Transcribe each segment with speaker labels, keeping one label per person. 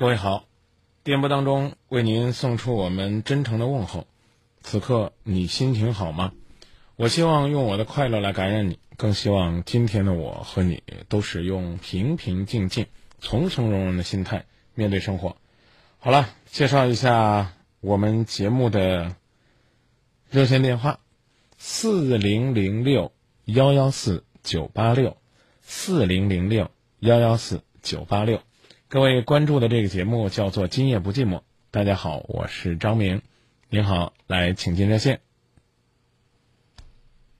Speaker 1: 各位好，电波当中为您送出我们真诚的问候。此刻你心情好吗？我希望用我的快乐来感染你，更希望今天的我和你都是用平平静静、从从容容的心态面对生活。好了，介绍一下我们节目的热线电话：四零零六幺幺四九八六，四零零六幺幺四九八六。各位关注的这个节目叫做《今夜不寂寞》。大家好，我是张明。您好，来，请进热线。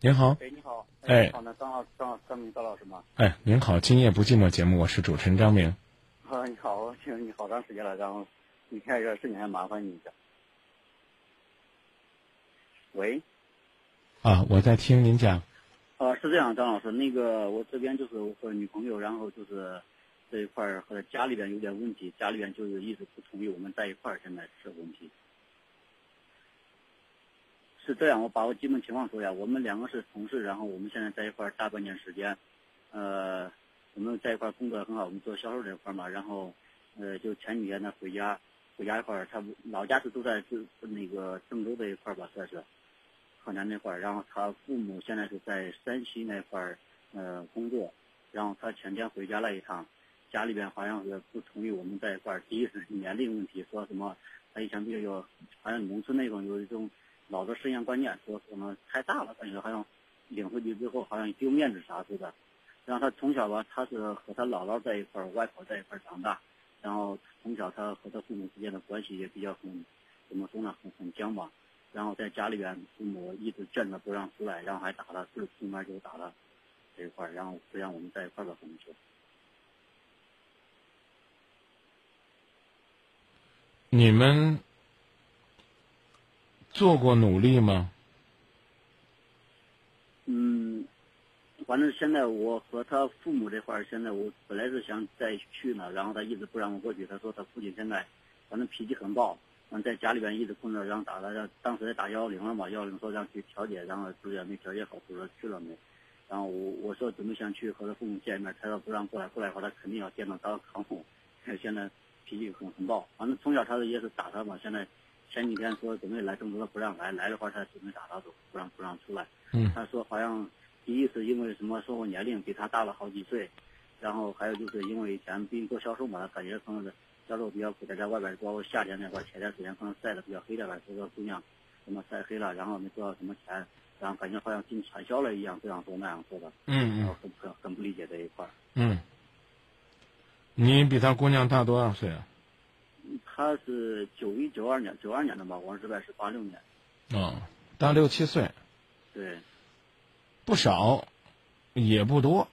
Speaker 1: 您好，
Speaker 2: 哎，你好，
Speaker 1: 哎
Speaker 2: 好，那张老张张明张老师吗？
Speaker 1: 哎，您好，《今夜不寂寞》节目，我是主持人张明。
Speaker 2: 啊，你好，我 听你好长时间了，然后今天这事情还麻烦你一下。喂，
Speaker 1: 啊，我在听您讲。
Speaker 2: 啊，是这样，张老师，那个我这边就是我和女朋友，然后就是这一块儿和家里边有点问题，家里边就是一直不同意我们在一块儿，现在是问题。是这样，我把我基本情况说一下。我们两个是同事，然后我们现在在一块儿大半年时间，呃，我们在一块儿工作很好，我们做销售这一块儿嘛，然后，呃，就前几天呢回家，回家一块儿，他老家是都在是那个郑州这一块儿吧，算是河南那块儿，然后他父母现在是在山西那块儿呃工作，然后他前天回家了一趟，家里边好像是不同意我们在一块儿，第一是年龄问题，说什么他以前比较有，好像农村那种有一种。老的实验观念说可能太大了，感觉好像领回去之后好像丢面子啥似的。然后他从小吧，他是和他姥姥在一块儿，外婆在一块儿长大。然后从小他和他父母之间的关系也比较很，怎么说呢，很很僵吧。然后在家里边，父母一直劝着不让出来，然后还打他，是出门就打他这一块儿，然后不让我们在一块儿吧，可能
Speaker 1: 你们做过努力吗？
Speaker 2: 嗯，反正现在我和他父母这块儿，现在我本来是想再去呢，然后他一直不让我过去。他说他父亲现在反正脾气很暴，完在家里边一直控制，然后打他，让当时也打幺幺零了嘛，幺幺零说让去调解，然后主也没调解好，不知道去了没。然后我我说准备想去和他父母见一面，他说不让过来，过来的话他肯定要见到当堂母。现在脾气很很暴，反正从小他也是打他嘛，现在。前几天说准备来郑州，他不让来，来的话他准备打他走，不让不让出来。
Speaker 1: 嗯。
Speaker 2: 他说好像第一是因为什么，说我年龄比他大了好几岁，然后还有就是因为以前毕竟做销售嘛，他感觉可能是销售比较苦，在在外边，包括夏天那块儿，前段时间可能晒的比较黑点吧，这个姑娘什么晒黑了，然后没多少什么钱，然后感觉好像进传销了一样，这样说那样说的。
Speaker 1: 嗯
Speaker 2: 然后很很很不理解这一块儿。
Speaker 1: 嗯。你比他姑娘大多少岁啊？
Speaker 2: 他是九一九二年，九二年的吧，王志外是八六年。
Speaker 1: 哦，大六七岁。
Speaker 2: 对。
Speaker 1: 不少，也不多。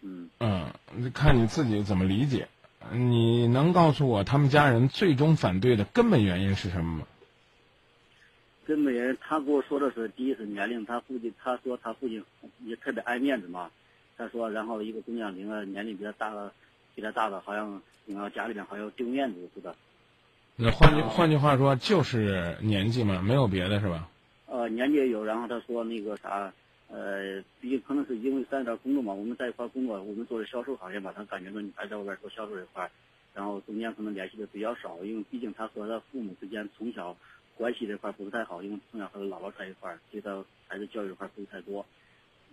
Speaker 2: 嗯。
Speaker 1: 嗯，看你自己怎么理解。你能告诉我他们家人最终反对的根本原因是什么吗？
Speaker 2: 根本原因，他跟我说的是，第一是年龄，他父亲他说他父亲也特别爱面子嘛。他说，然后一个姑娘领了年龄比较大的，比他大的，好像。然后家里边还要丢面子似的。
Speaker 1: 那换句换句话说，就是年纪嘛，没有别的是吧？
Speaker 2: 呃，年纪也有。然后他说那个啥，呃，毕竟可能是因为在这工作嘛，我们在一块工作，我们做的销售行业嘛，他感觉到你还在外边做销售这块，然后中间可能联系的比较少，因为毕竟他和他父母之间从小关系这块不是太好，因为从小和他姥姥在一块，对他孩子教育这块不是太多。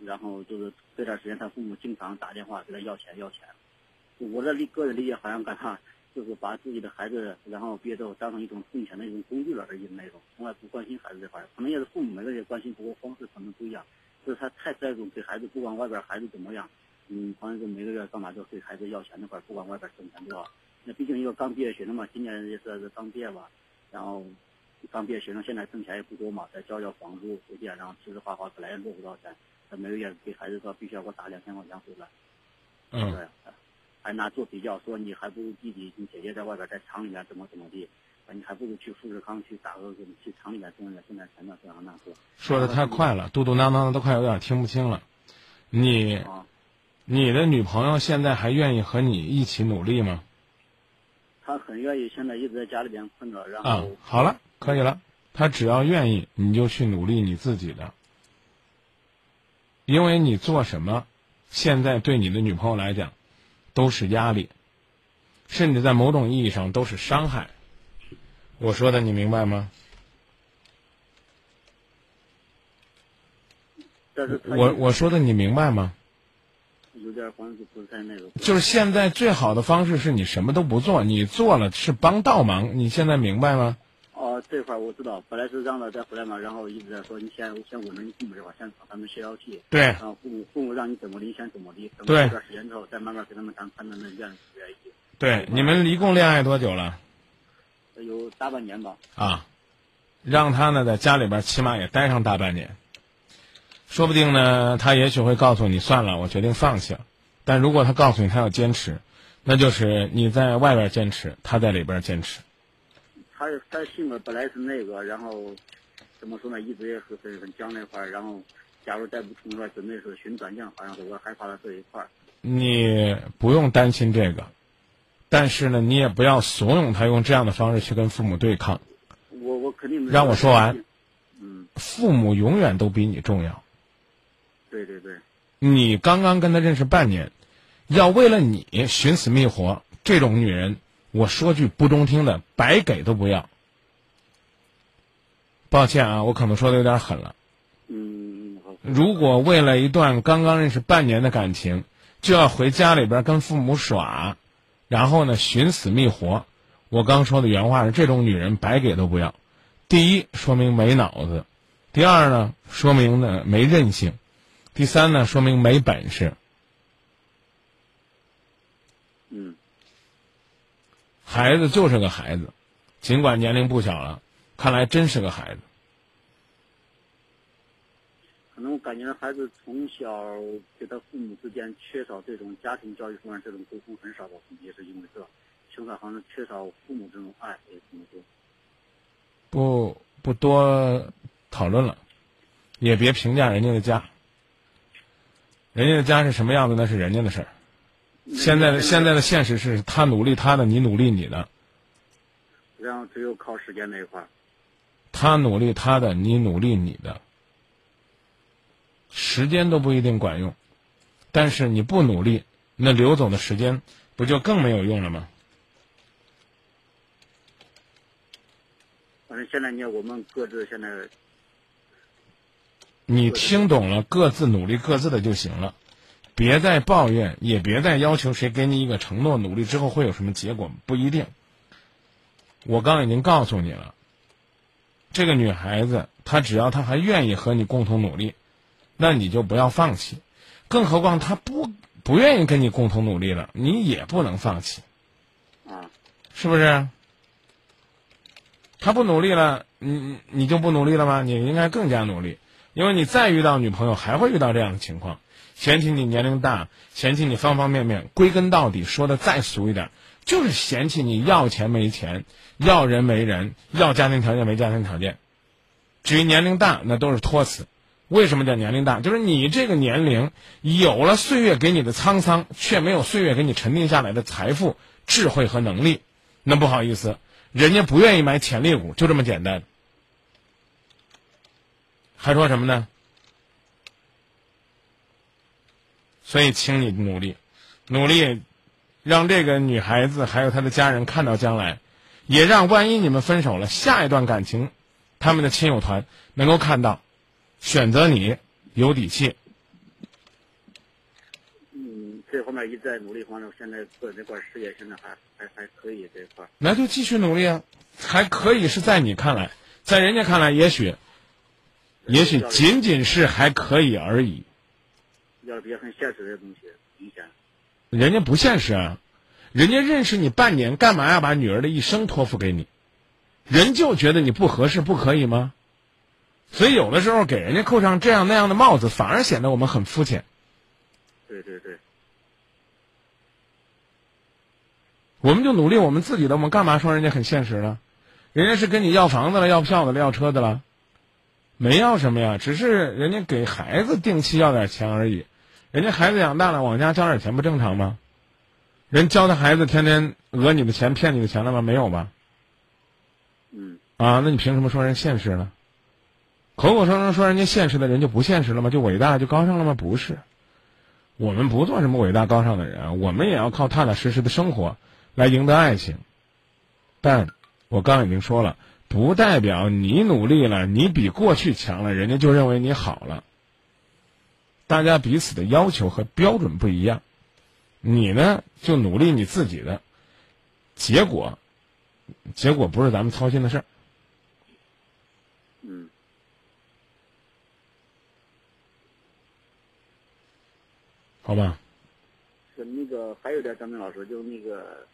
Speaker 2: 然后就是这段时间，他父母经常打电话给他要钱要钱。我的理个人理解好像感他就是把自己的孩子，然后毕业之后当成一种挣钱的一种工具了而已那种，从来不关心孩子这块可能也是父母每个人关心不过方式可能不一样，就是他太在乎给孩子，不管外边孩子怎么样，嗯，好像是每个月到哪就给孩子要钱那块不管外边挣钱多少。那毕竟一个刚毕业学生嘛，今年也是刚毕业吧，然后刚毕业学生现在挣钱也不多嘛，再交交房租、水电，然后吃吃花花，本来也落不到钱，他每个月给孩子说必须要给我打两千块钱回来。
Speaker 1: 嗯。
Speaker 2: 对。还拿做比较，说你还不如弟弟，你姐姐在外边在厂里面怎么怎么地，你还不如去富士康去打个去厂里面挣点挣点钱呢，这样那说。
Speaker 1: 说的太快了，嘟嘟囔囔的都快有点听不清了。你，你的女朋友现在还愿意和你一起努力吗？
Speaker 2: 她很愿意，现在一直在家里边困着，然后。
Speaker 1: 啊，好了，可以了。她只要愿意，你就去努力你自己的，因为你做什么，现在对你的女朋友来讲。都是压力，甚至在某种意义上都是伤害。我说的你明白吗？我我说的你明白吗？
Speaker 2: 有点好像就不是太那个。
Speaker 1: 就是现在最好的方式是你什么都不做，你做了是帮倒忙。你现在明白吗？
Speaker 2: 哦，这块儿我知道，本来是让他再回来嘛，然后一直在说你先先稳着你父母这块，先找他们协调去。
Speaker 1: 对
Speaker 2: 然后父母父母让你怎么离，先怎么离。等
Speaker 1: 过
Speaker 2: 一段时间之后，再慢慢跟他们谈，看他们愿不愿意。
Speaker 1: 对，你们一共恋爱多久了？
Speaker 2: 有大半年吧。
Speaker 1: 啊，让他呢在家里边起码也待上大半年，说不定呢，他也许会告诉你算了，我决定放弃了。但如果他告诉你他要坚持，那就是你在外边坚持，他在里边坚持。
Speaker 2: 他他性格本来是那个，然后怎么说呢，一直也是很很僵那块儿，然后假如再不从这块儿准备是寻短见，好像是我害怕的这一块儿。
Speaker 1: 你不用担心这个，但是呢，你也不要怂恿他用这样的方式去跟父母对抗。
Speaker 2: 我我肯定
Speaker 1: 让我说完。
Speaker 2: 嗯，
Speaker 1: 父母永远都比你重要。
Speaker 2: 对对对，
Speaker 1: 你刚刚跟他认识半年，要为了你寻死觅活，这种女人，我说句不中听的，白给都不要。抱歉啊，我可能说的有点狠了。
Speaker 2: 嗯，好。
Speaker 1: 如果为了一段刚刚认识半年的感情，就要回家里边跟父母耍，然后呢寻死觅活，我刚说的原话是：这种女人白给都不要。第一，说明没脑子；第二呢，说明呢没韧性；第三呢，说明没本事。
Speaker 2: 嗯，
Speaker 1: 孩子就是个孩子，尽管年龄不小了，看来真是个孩子。
Speaker 2: 可能我感觉孩子从小给他父母之间缺少这种家庭教育方面这种沟通很少吧，也是因为这，从小好像缺少父母这种爱，也这么说。
Speaker 1: 不不多讨论了，也别评价人家的家。人家的家是什么样子，那是人家的事儿。现在的现在的现实是他努力他的，你努力你的。
Speaker 2: 然后只有靠时间那一块儿。
Speaker 1: 他努力他的，你努力你的。时间都不一定管用，但是你不努力，那流走的时间不就更没有用了吗？
Speaker 2: 反正现在呢，我们各自现在
Speaker 1: 你听懂了，各自努力各自的就行了，别再抱怨，也别再要求谁给你一个承诺，努力之后会有什么结果，不一定。我刚已经告诉你了，这个女孩子，她只要她还愿意和你共同努力，那你就不要放弃。更何况她不不愿意跟你共同努力了，你也不能放弃，
Speaker 2: 啊，
Speaker 1: 是不是？她不努力了，你你就不努力了吗？你应该更加努力。因为你再遇到女朋友，还会遇到这样的情况，嫌弃你年龄大，嫌弃你方方面面，归根到底说的再俗一点，就是嫌弃你要钱没钱，要人没人，要家庭条件没家庭条件。至于年龄大，那都是托词。为什么叫年龄大？就是你这个年龄有了岁月给你的沧桑，却没有岁月给你沉淀下来的财富、智慧和能力。那不好意思，人家不愿意买潜力股，就这么简单。还说什么呢？所以，请你努力，努力，让这个女孩子还有她的家人看到将来，也让万一你们分手了，下一段感情，他们的亲友团能够看到，选择你有底气。
Speaker 2: 嗯，这方面一直在努力，反正现在做这块事业现在还还还可以这块。
Speaker 1: 那就继续努力啊，还可以是在你看来，在人家看来，也许，也许仅仅是还可以而已。
Speaker 2: 要比较很现实的东西，明显。
Speaker 1: 人家不现实啊，人家认识你半年，干嘛要把女儿的一生托付给你？人就觉得你不合适，不可以吗？所以有的时候给人家扣上这样那样的帽子，反而显得我们很肤浅。
Speaker 2: 对对对，
Speaker 1: 我们就努力我们自己的，我们干嘛说人家很现实呢？人家是跟你要房子了，要票子了，要车的了，没要什么呀，只是人家给孩子定期要点钱而已。人家孩子养大了，往家交点钱不正常吗？人教的孩子天天讹你的钱、骗你的钱了吗？没有吧？
Speaker 2: 嗯，
Speaker 1: 啊，那你凭什么说人现实呢？口口声声说人家现实的人就不现实了吗？就伟大就高尚了吗？不是，我们不做什么伟大高尚的人，我们也要靠踏踏实实的生活来赢得爱情。但我刚已经说了，不代表你努力了，你比过去强了，人家就认为你好了。大家彼此的要求和标准不一样，你呢就努力你自己的，结果，结果不是咱们操心的事儿。
Speaker 2: 嗯，
Speaker 1: 好吧，
Speaker 2: 是那个还有点，张明老师，就那个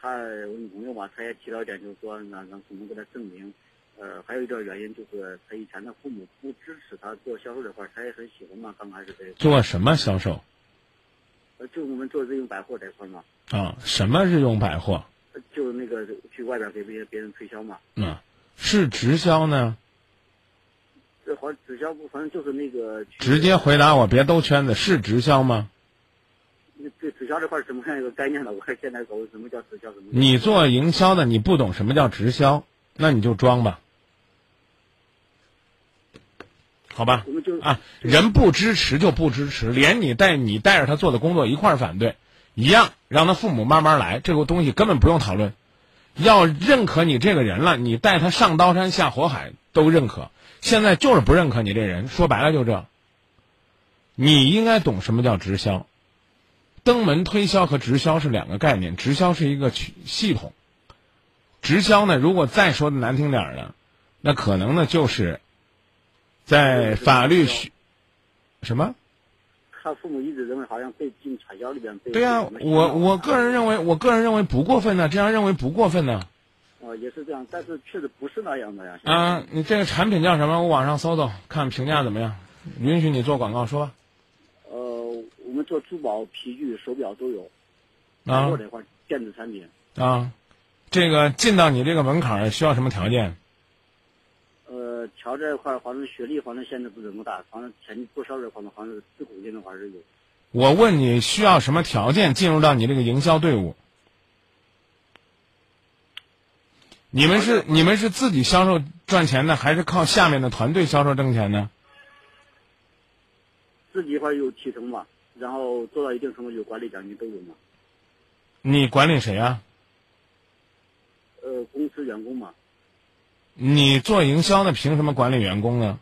Speaker 2: 他我女朋友吧，她也提到一点，就是说让让父母给她证明。呃，还有一点原因就是他以前的父母不支持他做销售这块儿，他也很喜欢嘛，刚开始这
Speaker 1: 做什么销售？
Speaker 2: 呃，就我们做日用百货这块儿嘛。
Speaker 1: 啊，什么日用百货？
Speaker 2: 就是那个去外边给别别人推销嘛。
Speaker 1: 嗯，是直销呢？
Speaker 2: 这好直销不，反正就是那个。
Speaker 1: 直接回答我，别兜圈子，是直销吗？
Speaker 2: 那对直销这块什么样一个概念呢？我现在搞什么叫直销？什么？
Speaker 1: 你做营销的，你不懂什么叫直销，那你就装吧。好吧，啊，人不支持就不支持，连你带你带着他做的工作一块儿反对，一样，让他父母慢慢来，这个东西根本不用讨论。要认可你这个人了，你带他上刀山下火海都认可。现在就是不认可你这人，说白了就这。你应该懂什么叫直销，登门推销和直销是两个概念，直销是一个系系统，直销呢，如果再说的难听点儿呢，那可能呢就是。在法律学什么？
Speaker 2: 他父母一直认为好像被进传销里边被。
Speaker 1: 对呀，我我个人认为，我个人认为不过分呢，这样认为不过分呢。
Speaker 2: 哦，也是这样，但是确实不是那样的呀。
Speaker 1: 啊，你这个产品叫什么？我网上搜搜，看评价怎么样？允许你做广告，说吧。
Speaker 2: 呃，我们做珠宝、皮具、手表都有。
Speaker 1: 啊。
Speaker 2: 做这块电子产品。
Speaker 1: 啊，这个进到你这个门槛需要什么条件？
Speaker 2: 调这一块儿，反正学历反正现在不怎么大，反正前做销售方面，好像是自贡进的还是有。
Speaker 1: 我问你需要什么条件进入到你这个营销队伍？你们是你们是自己销售赚钱呢，还是靠下面的团队销售挣钱呢？
Speaker 2: 自己一块有提成嘛，然后做到一定程度有管理奖金都有嘛。
Speaker 1: 你管理谁啊？
Speaker 2: 呃，公司员工嘛。
Speaker 1: 你做营销的，凭什么管理员工呢？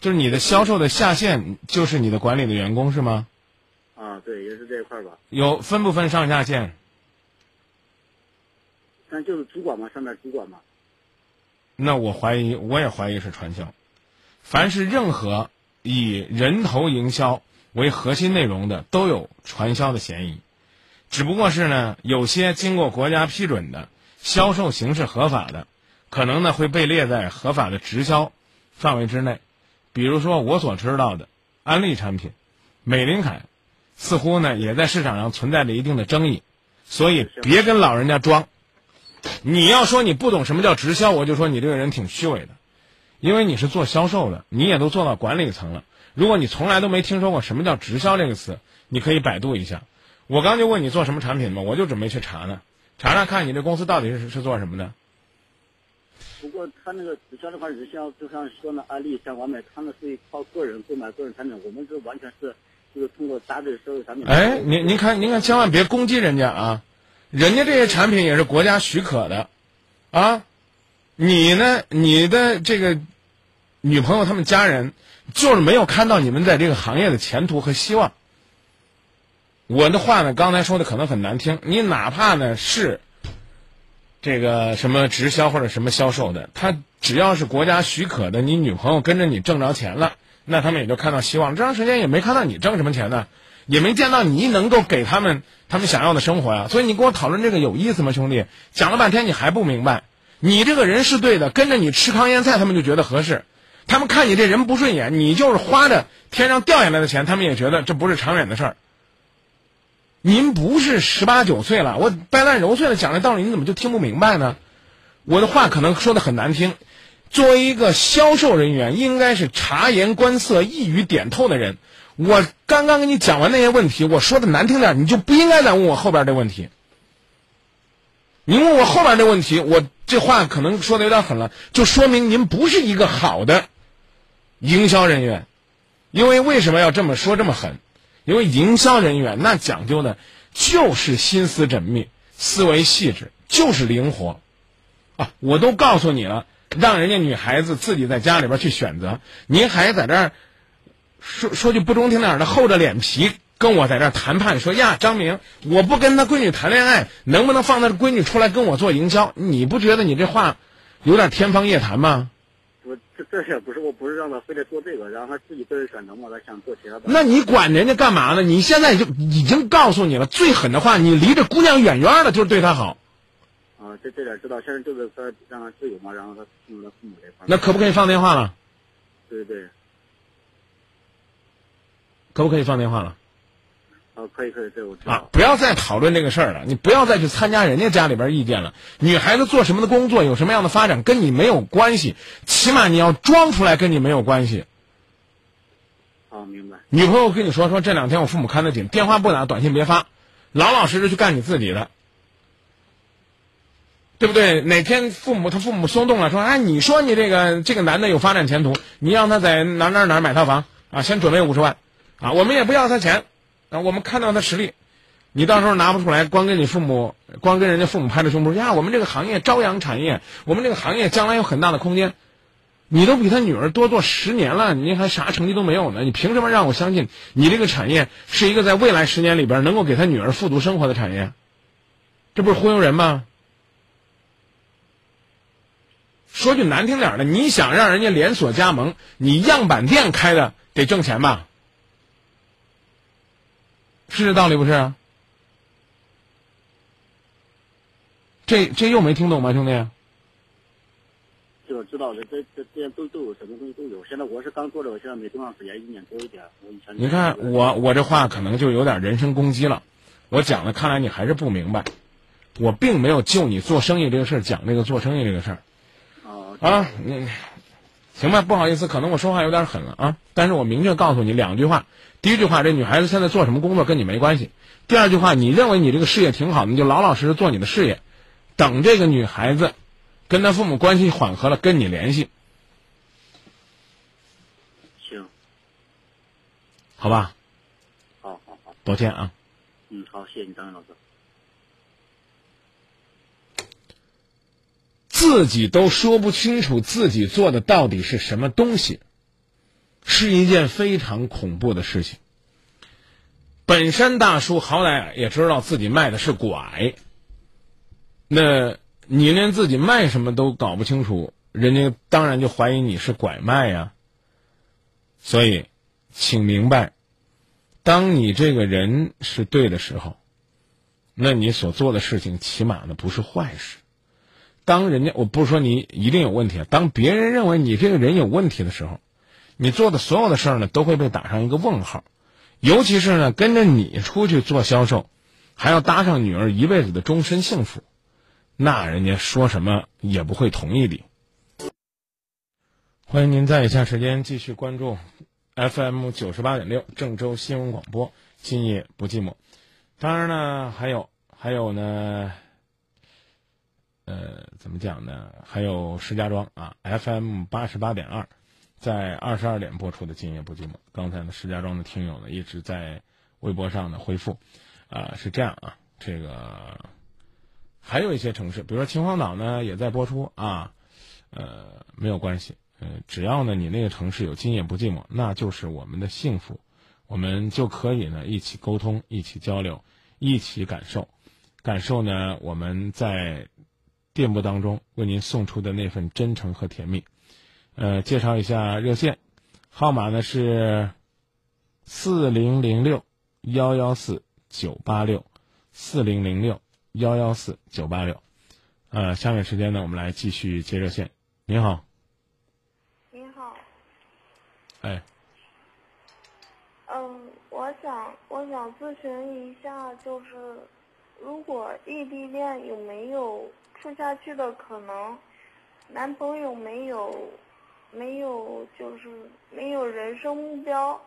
Speaker 1: 就是你的销售的下线，就是你的管理的员工是吗？
Speaker 2: 啊，对，也是这一块吧。
Speaker 1: 有分不分上下线？
Speaker 2: 但就是主管嘛，上面主管嘛。
Speaker 1: 那我怀疑，我也怀疑是传销。凡是任何以人头营销为核心内容的，都有传销的嫌疑。只不过是呢，有些经过国家批准的销售形式合法的。可能呢会被列在合法的直销范围之内，比如说我所知道的安利产品、美林凯，似乎呢也在市场上存在着一定的争议，所以别跟老人家装。你要说你不懂什么叫直销，我就说你这个人挺虚伪的，因为你是做销售的，你也都做到管理层了。如果你从来都没听说过什么叫直销这个词，你可以百度一下。我刚就问你做什么产品嘛，我就准备去查呢，查查看你这公司到底是是做什么的。
Speaker 2: 不过他那个直销的话，是像就像说那安利像完美，他们是靠个人购买个人产品，我们是完全是就是通过搭配社会产品。
Speaker 1: 哎，您您看您看，千万别攻击人家啊！人家这些产品也是国家许可的，啊，你呢？你的这个女朋友他们家人就是没有看到你们在这个行业的前途和希望。我的话呢，刚才说的可能很难听，你哪怕呢是。这个什么直销或者什么销售的，他只要是国家许可的，你女朋友跟着你挣着钱了，那他们也就看到希望。这长时间也没看到你挣什么钱呢，也没见到你能够给他们他们想要的生活呀。所以你跟我讨论这个有意思吗，兄弟？讲了半天你还不明白，你这个人是对的，跟着你吃糠咽菜，他们就觉得合适。他们看你这人不顺眼，你就是花着天上掉下来的钱，他们也觉得这不是长远的事儿。您不是十八九岁了，我掰烂揉碎了讲这道理，你怎么就听不明白呢？我的话可能说的很难听。作为一个销售人员，应该是察言观色、一语点透的人。我刚刚跟你讲完那些问题，我说的难听点，你就不应该再问我后边这问题。您问我后边这问题，我这话可能说的有点狠了，就说明您不是一个好的营销人员。因为为什么要这么说这么狠？因为营销人员那讲究的，就是心思缜密、思维细致，就是灵活，啊，我都告诉你了，让人家女孩子自己在家里边去选择，您还在这儿说说句不中听点儿的，厚着脸皮跟我在这儿谈判，说呀，张明，我不跟他闺女谈恋爱，能不能放他闺女出来跟我做营销？你不觉得你这话有点天方夜谭吗？
Speaker 2: 我这这也不是，我不是让他非得做这个，然后他自己个人选择嘛，他想做其他的。
Speaker 1: 那你管人家干嘛呢？你现在就已经告诉你了，最狠的话，你离这姑娘远远的，就是对她好。
Speaker 2: 啊，这这点知道，现在就是说让他自由嘛，然后他听他父母这块。
Speaker 1: 那可不可以放电话了？
Speaker 2: 对对对，
Speaker 1: 可不可以放电话了？
Speaker 2: 啊，可以可以，对我知道。
Speaker 1: 啊，不要再讨论这个事儿了，你不要再去参加人家家里边意见了。女孩子做什么的工作，有什么样的发展，跟你没有关系，起码你要装出来跟你没有关系。
Speaker 2: 哦，明白。
Speaker 1: 女朋友跟你说说这两天我父母看得紧，电话不打，短信别发，老老实实去干你自己的，对不对？哪天父母他父母松动了，说哎，你说你这个这个男的有发展前途，你让他在哪儿哪儿哪儿买套房啊，先准备五十万，啊，我们也不要他钱，我们看到他实力，你到时候拿不出来，光跟你父母，光跟人家父母拍着胸脯说呀，我们这个行业朝阳产业，我们这个行业将来有很大的空间。你都比他女儿多做十年了，你还啥成绩都没有呢？你凭什么让我相信你这个产业是一个在未来十年里边能够给他女儿富足生活的产业？这不是忽悠人吗？说句难听点的，你想让人家连锁加盟，你样板店开的得挣钱吧？是这道理不是啊？这这又没听懂吗，兄弟？
Speaker 2: 这个知道的，这这这些都都有，什么东西都有。现在我是刚做的，我，现在没多长时间，一年多一点。我以前
Speaker 1: 你看我我这话可能就有点人身攻击了，我讲的看来你还是不明白，我并没有就你做生意这个事儿讲这个做生意这个事儿
Speaker 2: 啊
Speaker 1: 啊，你行吧？不好意思，可能我说话有点狠了啊，但是我明确告诉你两句话：第一句话，这女孩子现在做什么工作跟你没关系；第二句话，你认为你这个事业挺好，你就老老实实做你的事业，等这个女孩子跟她父母关系缓和了，跟你联系，
Speaker 2: 行，
Speaker 1: 好吧？
Speaker 2: 好好好，
Speaker 1: 多见啊。
Speaker 2: 嗯，好，谢谢你，张云老师。
Speaker 1: 自己都说不清楚自己做的到底是什么东西，是一件非常恐怖的事情。本山大叔好歹也知道自己卖的是拐，那你连自己卖什么都搞不清楚，人家当然就怀疑你是拐卖呀。所以，请明白，当你这个人是对的时候，那你所做的事情起码呢不是坏事。当人家我不是说你一定有问题啊，当别人认为你这个人有问题的时候，你做的所有的事儿呢都会被打上一个问号。尤其是呢，跟着你出去做销售，还要搭上女儿一辈子的终身幸福，那人家说什么也不会同意的。欢迎您在以下时间继续关注 FM 九十八点六郑州新闻广播，今夜不寂寞。当然呢，还有还有呢。呃，怎么讲呢？还有石家庄啊，FM 八十八点二，在二十二点播出的《今夜不寂寞》。刚才呢，石家庄的听友呢一直在微博上呢回复，啊，是这样啊，这个还有一些城市，比如说秦皇岛呢也在播出啊，呃，没有关系，呃，只要呢你那个城市有《今夜不寂寞》，那就是我们的幸福，我们就可以呢一起沟通，一起交流，一起感受，感受呢我们在。电波当中为您送出的那份真诚和甜蜜，呃，介绍一下热线号码呢是四零零六幺幺四九八六四零零六幺幺四九八六，呃，下面时间呢我们来继续接热线。您好，
Speaker 3: 您好，
Speaker 1: 哎，
Speaker 3: 嗯，我想我想咨询一下，就是如果异地恋有没有？处下去的可能，男朋友没有，没有就是没有人生目标，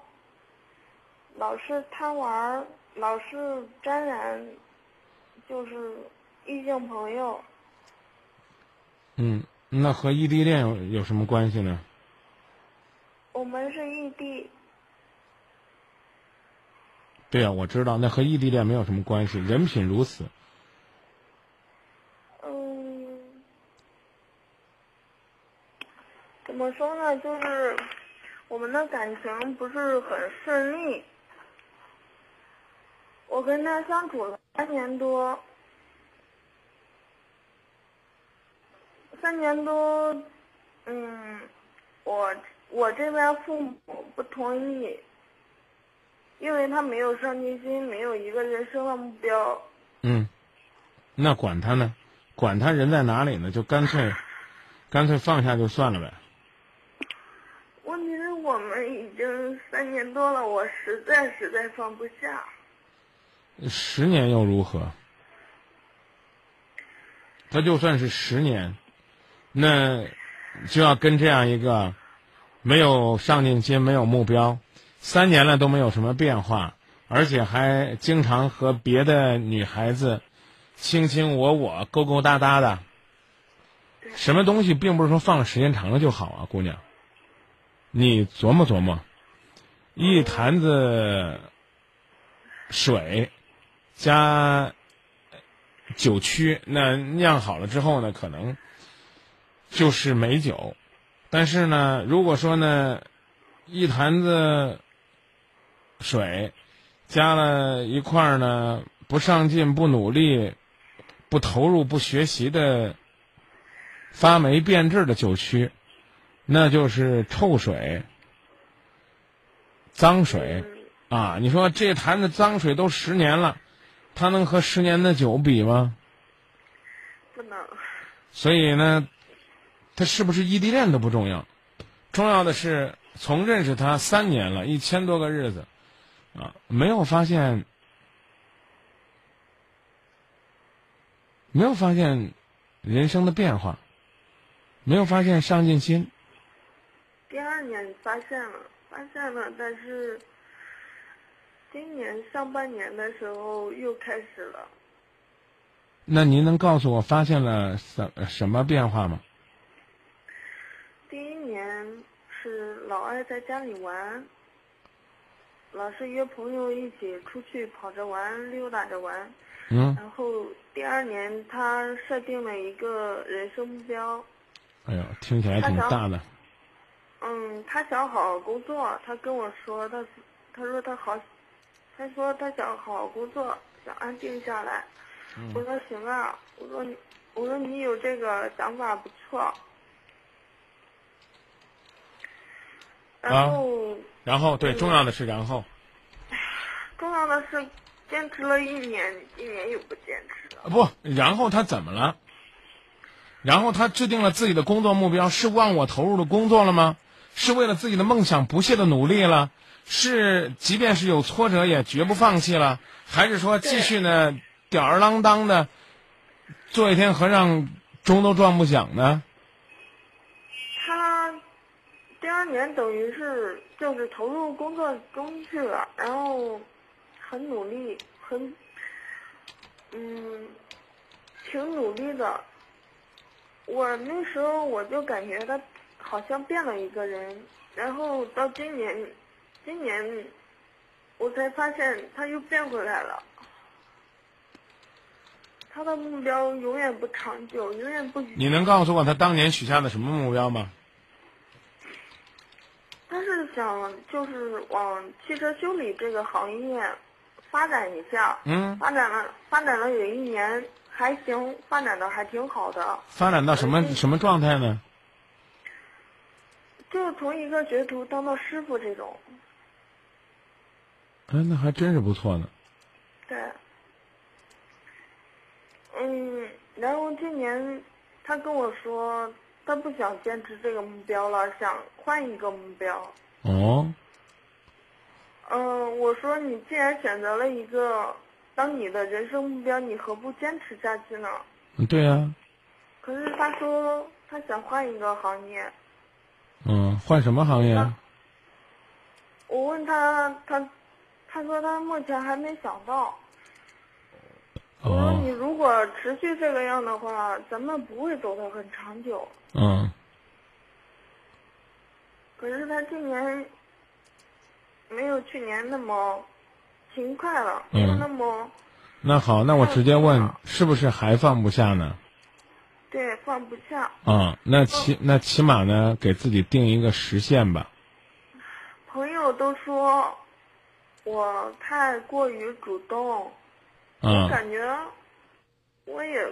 Speaker 3: 老是贪玩，老是沾染，就是异性朋友。
Speaker 1: 嗯，那和异地恋有有什么关系呢？
Speaker 3: 我们是异地。
Speaker 1: 对呀，我知道，那和异地恋没有什么关系。人品如此。
Speaker 3: 嗯，怎怎么说呢？就是我们的感情不是很顺利。我跟他相处了三年多，三年多，嗯，我我这边父母不同意，因为他没有上进心，没有一个人生的目标。
Speaker 1: 嗯，那管他呢？管他人在哪里呢？就干脆，干脆放下就算了呗。
Speaker 3: 问题是我们已经三年多了，我实在实在放不下。
Speaker 1: 十年又如何？他就算是十年，那就要跟这样一个没有上进心、没有目标，三年了都没有什么变化，而且还经常和别的女孩子卿卿我我、勾勾搭搭的。什么东西并不是说放时间长了就好啊，姑娘。你琢磨琢磨，一坛子水。加酒曲，那酿好了之后呢，可能就是美酒。但是呢，如果说呢，一坛子水加了一块呢，不上进、不努力、不投入、不学习的发霉变质的酒曲，那就是臭水、脏水啊！你说这坛子脏水都十年了。他能和十年的酒比吗？
Speaker 3: 不能。
Speaker 1: 所以呢，他是不是异地恋都不重要，重要的是从认识他三年了，一千多个日子，啊，没有发现，没有发现人生的变化，没有发现上进心。
Speaker 3: 第二年发现了，发现了，但是。今年上半年的时候又开始了。
Speaker 1: 那您能告诉我发现了什什么变化吗？
Speaker 3: 第一年是老爱在家里玩，老是约朋友一起出去跑着玩、溜达着玩。
Speaker 1: 嗯。
Speaker 3: 然后第二年他设定了一个人生目标。
Speaker 1: 哎呦，听起来挺大的。
Speaker 3: 嗯，他想好好工作。他跟我说，他他说他好。他说他想好好工作，想安定下来。我说行啊，我说你，我说你有这个想法不错。然后，
Speaker 1: 然后对，重要的是然后。
Speaker 3: 重要的是坚持了一年，一年又不坚持了。
Speaker 1: 不，然后他怎么了？然后他制定了自己的工作目标，是忘我投入的工作了吗？是为了自己的梦想不懈的努力了？是，即便是有挫折也绝不放弃了，还是说继续呢，吊儿郎当的做一天和尚钟都撞不响呢？
Speaker 3: 他第二年等于是就是投入工作中去了，然后很努力，很嗯，挺努力的。我那时候我就感觉他好像变了一个人，然后到今年。今年我才发现他又变回来了，他的目标永远不长久，永远不。
Speaker 1: 你能告诉我他当年许下的什么目标吗？
Speaker 3: 他是想就是往汽车修理这个行业发展一下，
Speaker 1: 嗯，
Speaker 3: 发展了发展了有一年还行，发展的还挺好的。
Speaker 1: 发展到什么什么状态呢？
Speaker 3: 就是从一个学徒当到师傅这种。
Speaker 1: 哎，那还真是不错呢。
Speaker 3: 对，嗯，然后今年他跟我说，他不想坚持这个目标了，想换一个目标。
Speaker 1: 哦。
Speaker 3: 嗯，我说你既然选择了一个当你的人生目标，你何不坚持下去呢？
Speaker 1: 嗯，对呀。
Speaker 3: 可是他说他想换一个行业。
Speaker 1: 嗯，换什么行业？
Speaker 3: 我问他，他。他说他目前还没想到。我说你如果持续这个样的话，咱们不会走得很长久。
Speaker 1: 嗯。
Speaker 3: 可是他今年没有去年那么勤快了，没有那么。
Speaker 1: 那好，那我直接问，是不是还放不下呢？
Speaker 3: 对，放不下。
Speaker 1: 嗯，那起那起码呢，给自己定一个时限吧。
Speaker 3: 朋友都说我太过于主动，我
Speaker 1: 嗯
Speaker 3: 感觉我也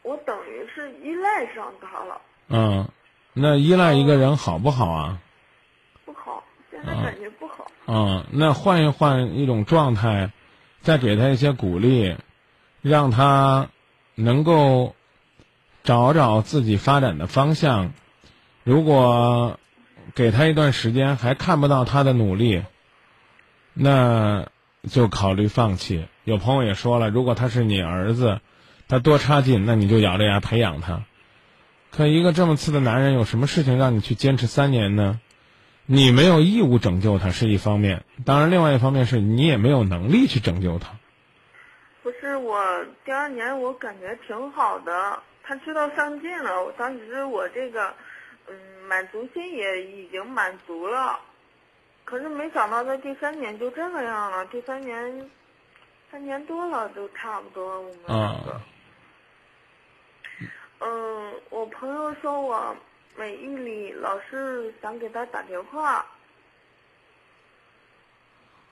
Speaker 3: 我等于是依赖上他了，
Speaker 1: 嗯，那依赖一个人好不好啊？
Speaker 3: 不好，现在
Speaker 1: 嗯
Speaker 3: 感觉不好。
Speaker 1: 嗯，那换一换一种状态，再给他一些鼓励，让他能够找找自己发展的方向。如果给他一段时间还看不到他的努力，那就考虑放弃。有朋友也说了，如果他是你儿子，他多差劲，那你就咬着牙培养他。可一个这么次的男人，有什么事情让你去坚持三年呢？你没有义务拯救他是一方面，当然，另外一方面是你也没有能力去拯救他。
Speaker 3: 不是我第二年我感觉挺好的，他知道上进了，我当时我这个嗯满足心也已经满足了，可是没想到在第三年就这个样了，第三年三年多了都差不多我们两个。
Speaker 1: 啊
Speaker 3: 嗯，我朋友说我每日里老是想给他打电话，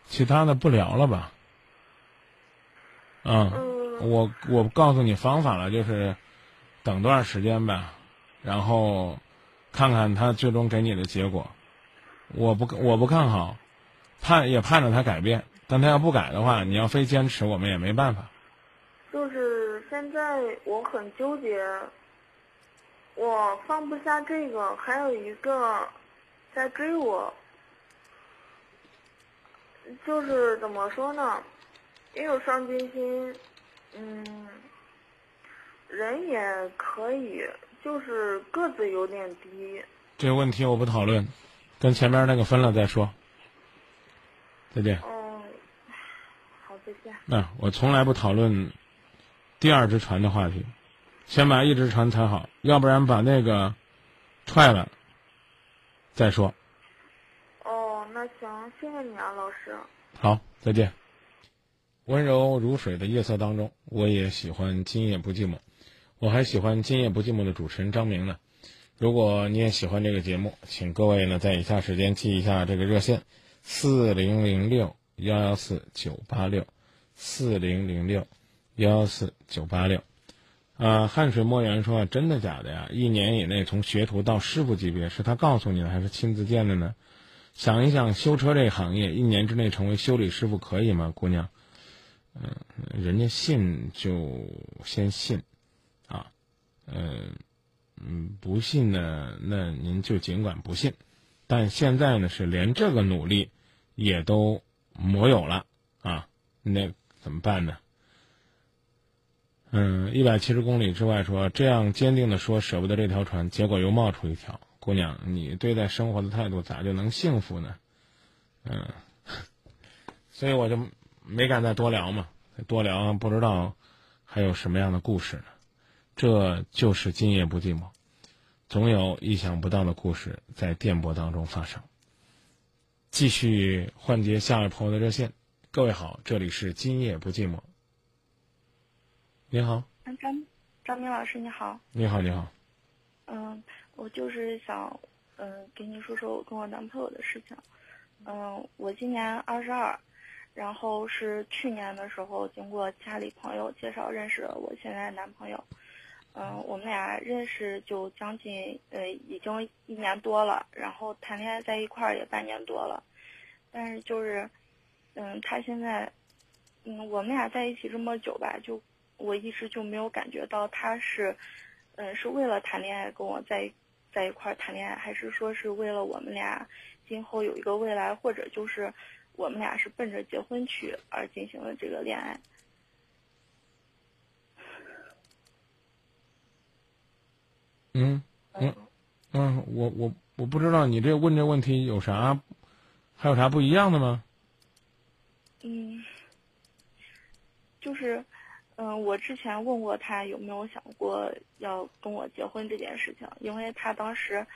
Speaker 1: 其他的不聊了吧？嗯，
Speaker 3: 嗯
Speaker 1: 我我告诉你方法了，就是等段时间吧，然后看看他最终给你的结果。我不我不看好，盼也盼着他改变，但他要不改的话，你要非坚持，我们也没办法。
Speaker 3: 就是现在我很纠结，我放不下这个，还有一个在追我，就是怎么说呢，也有上进心，嗯，人也可以，就是个子有点低，
Speaker 1: 这个问题我不讨论，跟前面那个分了再说。再见。
Speaker 3: 嗯，好，再见。
Speaker 1: 那、我从来不讨论第二只船的话题，先把一只船踩好，要不然把那个踹了再说。
Speaker 3: 哦，那行，谢谢你啊，老师。
Speaker 1: 好，再见。温柔如水的夜色当中，我也喜欢《今夜不寂寞》，我还喜欢《今夜不寂寞》的主持人张明呢。如果你也喜欢这个节目，请各位呢在以下时间记一下这个热线：四零零六幺幺四九八六，四零零六幺幺四九八六。啊，汗水莫言说：“真的假的呀？一年以内从学徒到师傅级别，是他告诉你的还是亲自见的呢？想一想，修车这个行业，一年之内成为修理师傅可以吗，姑娘？嗯、人家信就先信，嗯、嗯，不信呢，那您就尽管不信。但现在呢，是连这个努力也都没有了啊，那怎么办呢？嗯，一百七十公里之外说这样坚定的说舍不得这条船，结果又冒出一条。姑娘，你对待生活的态度咋就能幸福呢？嗯，所以我就没敢再多聊嘛，多聊不知道还有什么样的故事呢。这就是今夜不寂寞，总有意想不到的故事在电波当中发生。继续换接下一位朋友的热线，各位好，这里是今夜不寂寞。你好，
Speaker 4: 嗯，张张明老师你好，
Speaker 1: 你好，你好，
Speaker 4: 嗯，我就是想，嗯，给你说说我跟我男朋友的事情。嗯，我今年二十二，然后是去年的时候经过家里朋友介绍认识了我现在的男朋友。嗯，我们俩认识就将近呃已经一年多了，然后谈恋爱在一块儿也半年多了，但是就是，嗯，他现在，嗯，我们俩在一起这么久吧，就我一直就没有感觉到他是，嗯，是为了谈恋爱跟我在在一块儿谈恋爱，还是说是为了我们俩今后有一个未来，或者就是我们俩是奔着结婚去而进行了这个恋爱。
Speaker 1: 嗯嗯嗯，我我我不知道你这问这问题有啥，还有啥不一样的吗？
Speaker 4: 嗯，就是，嗯、我之前问过他有没有想过要跟我结婚这件事情，因为他当时，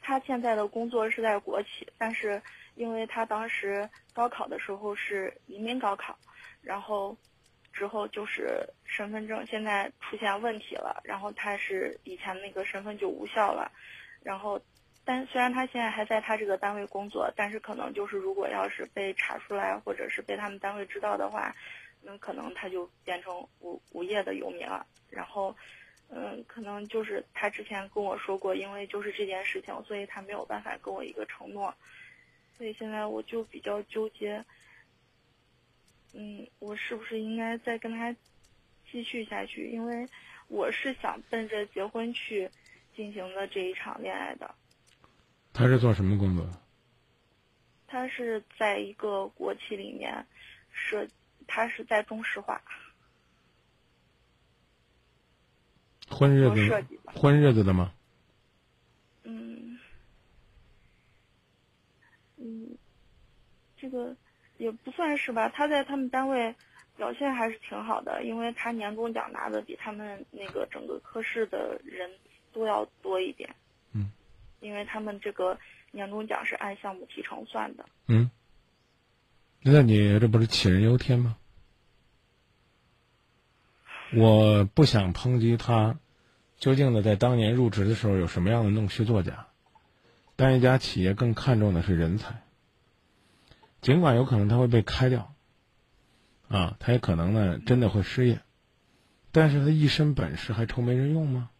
Speaker 4: 他现在的工作是在国企，但是因为他当时高考的时候是移民高考，然后之后就是身份证现在出现问题了，然后他是以前那个身份就无效了，然后，但虽然他现在还在他这个单位工作，但是可能就是如果要是被查出来，或者是被他们单位知道的话，那可能他就变成无无业的游民了。然后，嗯，可能就是他之前跟我说过，因为就是这件事情，所以他没有办法给我一个承诺，所以现在我就比较纠结。嗯，我是不是应该再跟他继续下去？因为我是想奔着结婚去进行的这一场恋爱的。
Speaker 1: 他是做什么工作？
Speaker 4: 他是在一个国企里面设，他是在中石化。
Speaker 1: 混日子
Speaker 4: 设计吧
Speaker 1: 混日子的吗？
Speaker 4: 嗯，嗯，这个也不算是吧。他在他们单位表现还是挺好的，因为他年终奖拿的比他们那个整个科室的人都要多一点。
Speaker 1: 嗯，
Speaker 4: 因为他们这个年终奖是按项目提成算的。
Speaker 1: 嗯，那你这不是杞人忧天吗？我不想抨击他，究竟的在当年入职的时候有什么样的弄虚作假，但一家企业更看重的是人才。尽管有可能他会被开掉，啊，他也可能呢真的会失业，但是他一身本事还愁没人用吗？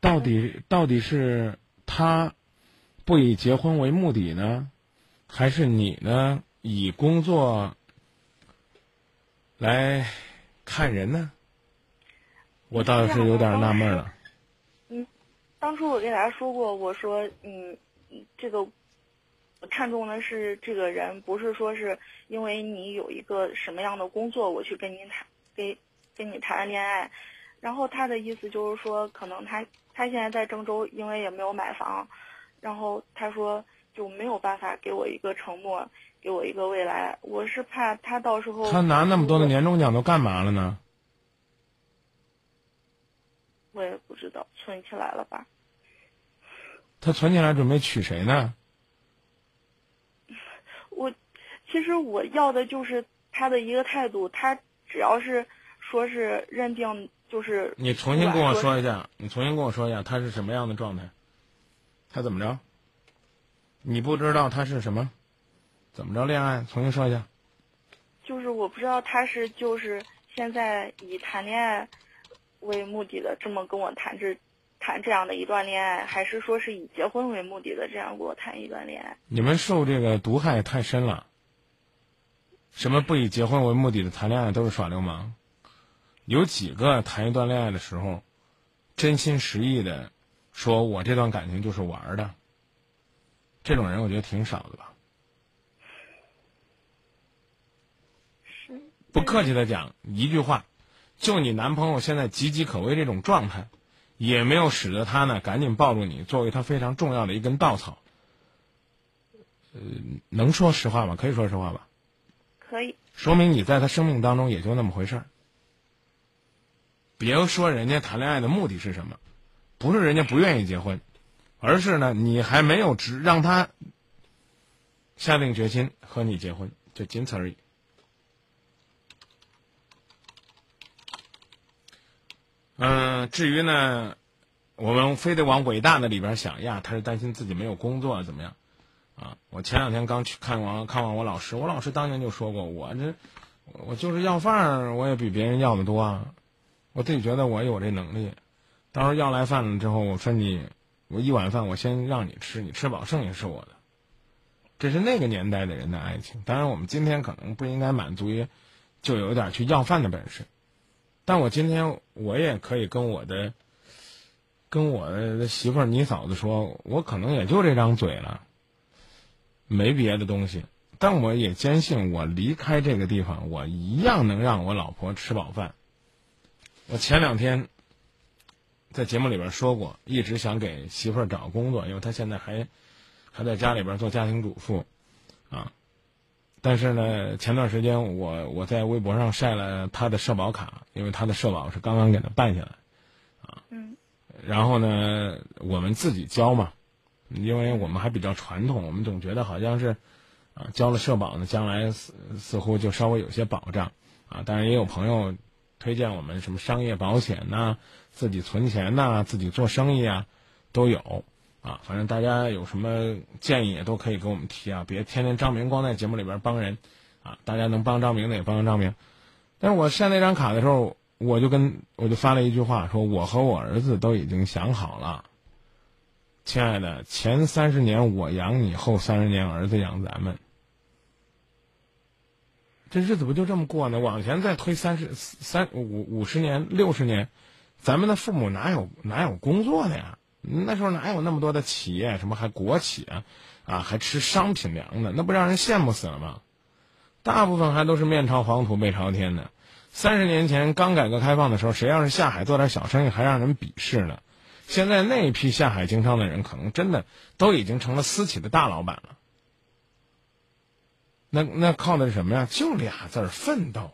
Speaker 1: 到底到底是他不以结婚为目的呢，还是你呢以工作来看人呢？我倒是有点纳闷了。
Speaker 4: 嗯当初我跟他说过，我说，嗯，这个看重的是这个人，不是说是因为你有一个什么样的工作，我去跟你谈，跟跟你谈恋爱。然后他的意思就是说，可能他他现在在郑州，因为也没有买房，然后他说就没有办法给我一个承诺，给我一个未来。我是怕他到时候
Speaker 1: 他拿那么多的年终奖都干嘛了呢？
Speaker 4: 我也不知道存起来了吧？
Speaker 1: 他存起来准备娶谁呢？
Speaker 4: 我其实我要的就是他的一个态度，他只要是说是认定就是
Speaker 1: 你重新跟我说一下，你重新跟我说一下，他是什么样的状态？他怎么着？你不知道他是什么？怎么着恋爱？重新说一下。
Speaker 4: 就是我不知道他是就是现在以谈恋爱为目的的这么跟我谈这谈这样的一段恋爱，还是说是以结婚为目的的这样跟我谈一段恋爱？
Speaker 1: 你们受这个毒害太深了。什么不以结婚为目的的谈恋爱都是耍流氓？有几个谈一段恋爱的时候，真心实意的说我这段感情就是玩儿的？这种人我觉得挺少的吧。不客气的讲一句话，就你男朋友现在岌岌可危这种状态，也没有使得他呢赶紧抱住你，作为他非常重要的一根稻草。呃，能说实话吗？可以说实话吧。
Speaker 4: 可以，
Speaker 1: 说明你在他生命当中也就那么回事儿。别说人家谈恋爱的目的是什么，不是人家不愿意结婚，而是呢你还没有直让他下定决心和你结婚，就仅此而已。嗯、至于呢，我们非得往伟大的里边想呀，他是担心自己没有工作怎么样？啊，我前两天刚去看望看望我老师，我老师当年就说过，我这我就是要饭，我也比别人要的多啊。我自己觉得我有这能力，到时候要来饭了之后，我分你，我一碗饭我先让你吃，你吃饱剩下是我的。这是那个年代的人的爱情。当然，我们今天可能不应该满足于就有点去要饭的本事，但我今天我也可以跟我的跟我的媳妇儿你嫂子说，我可能也就这张嘴了。没别的东西，但我也坚信，我离开这个地方，我一样能让我老婆吃饱饭。我前两天在节目里边说过，一直想给媳妇儿找工作，因为她现在还还在家里边做家庭主妇，啊。但是呢，前段时间我我在微博上晒了她的社保卡，因为她的社保是刚刚给她办下来，啊。
Speaker 4: 嗯。
Speaker 1: 然后呢，我们自己交嘛。因为我们还比较传统，我们总觉得好像是，啊，交了社保呢，将来似似乎就稍微有些保障，啊，当然也有朋友推荐我们什么商业保险呐、自己存钱呐、自己做生意啊，都有啊。反正大家有什么建议也都可以给我们提啊，别天天张明光在节目里边帮人啊，大家能帮张明的也帮帮张明。但是我晒那张卡的时候，我就跟我就发了一句话，说我和我儿子都已经想好了。亲爱的，前三十年我养你，后三十年儿子养咱们。这日子不就这么过呢？往前再推三十三五五十年、六十年，咱们的父母哪有哪有工作的呀？那时候哪有那么多的企业，什么还国企啊，啊还吃商品粮的，那不让人羡慕死了吗？大部分还都是面朝黄土背朝天的。三十年前刚改革开放的时候，谁要是下海做点小生意，还让人鄙视呢。现在那一批下海经商的人，可能真的都已经成了私企的大老板了。那那靠的是什么呀？就俩字儿奋斗。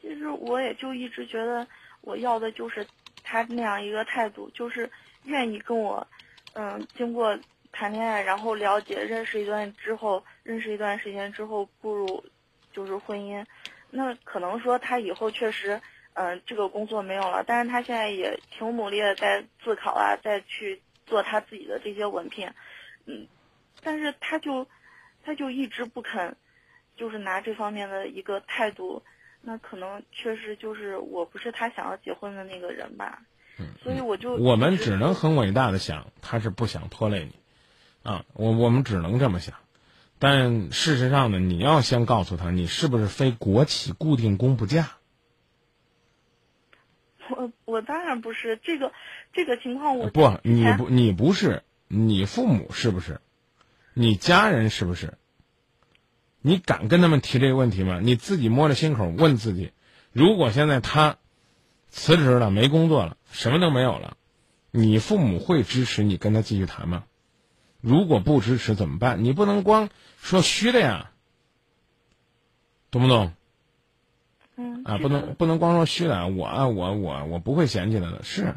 Speaker 4: 其实我也就一直觉得，我要的就是他那样一个态度，就是愿意跟我，嗯，经过谈恋爱，然后了解、认识一段之后，认识一段时间之后步入就是婚姻。那可能说他以后确实，嗯，这个工作没有了，但是他现在也挺努力的在自考啊，再去做他自己的这些文凭，嗯，但是他就，他就一直不肯，就是拿这方面的一个态度。那可能确实就是我不是他想要结婚的那个人吧，嗯所以我就
Speaker 1: 我们只能很伟大的想，他是不想拖累你，啊，我我们只能这么想，但事实上呢，你要先告诉他，你是不是非国企固定工不嫁？
Speaker 4: 我我当然不是这个这个情况我
Speaker 1: 不，你不你不是，你父母是不是？你家人是不是？你敢跟他们提这个问题吗？你自己摸着心口问自己：如果现在他辞职了，没工作了，什么都没有了，你父母会支持你跟他继续谈吗？如果不支持怎么办？你不能光说虚的呀，懂不懂？
Speaker 4: 嗯
Speaker 1: 啊，不能不能光说虚的，我我我我不会嫌弃他的，是。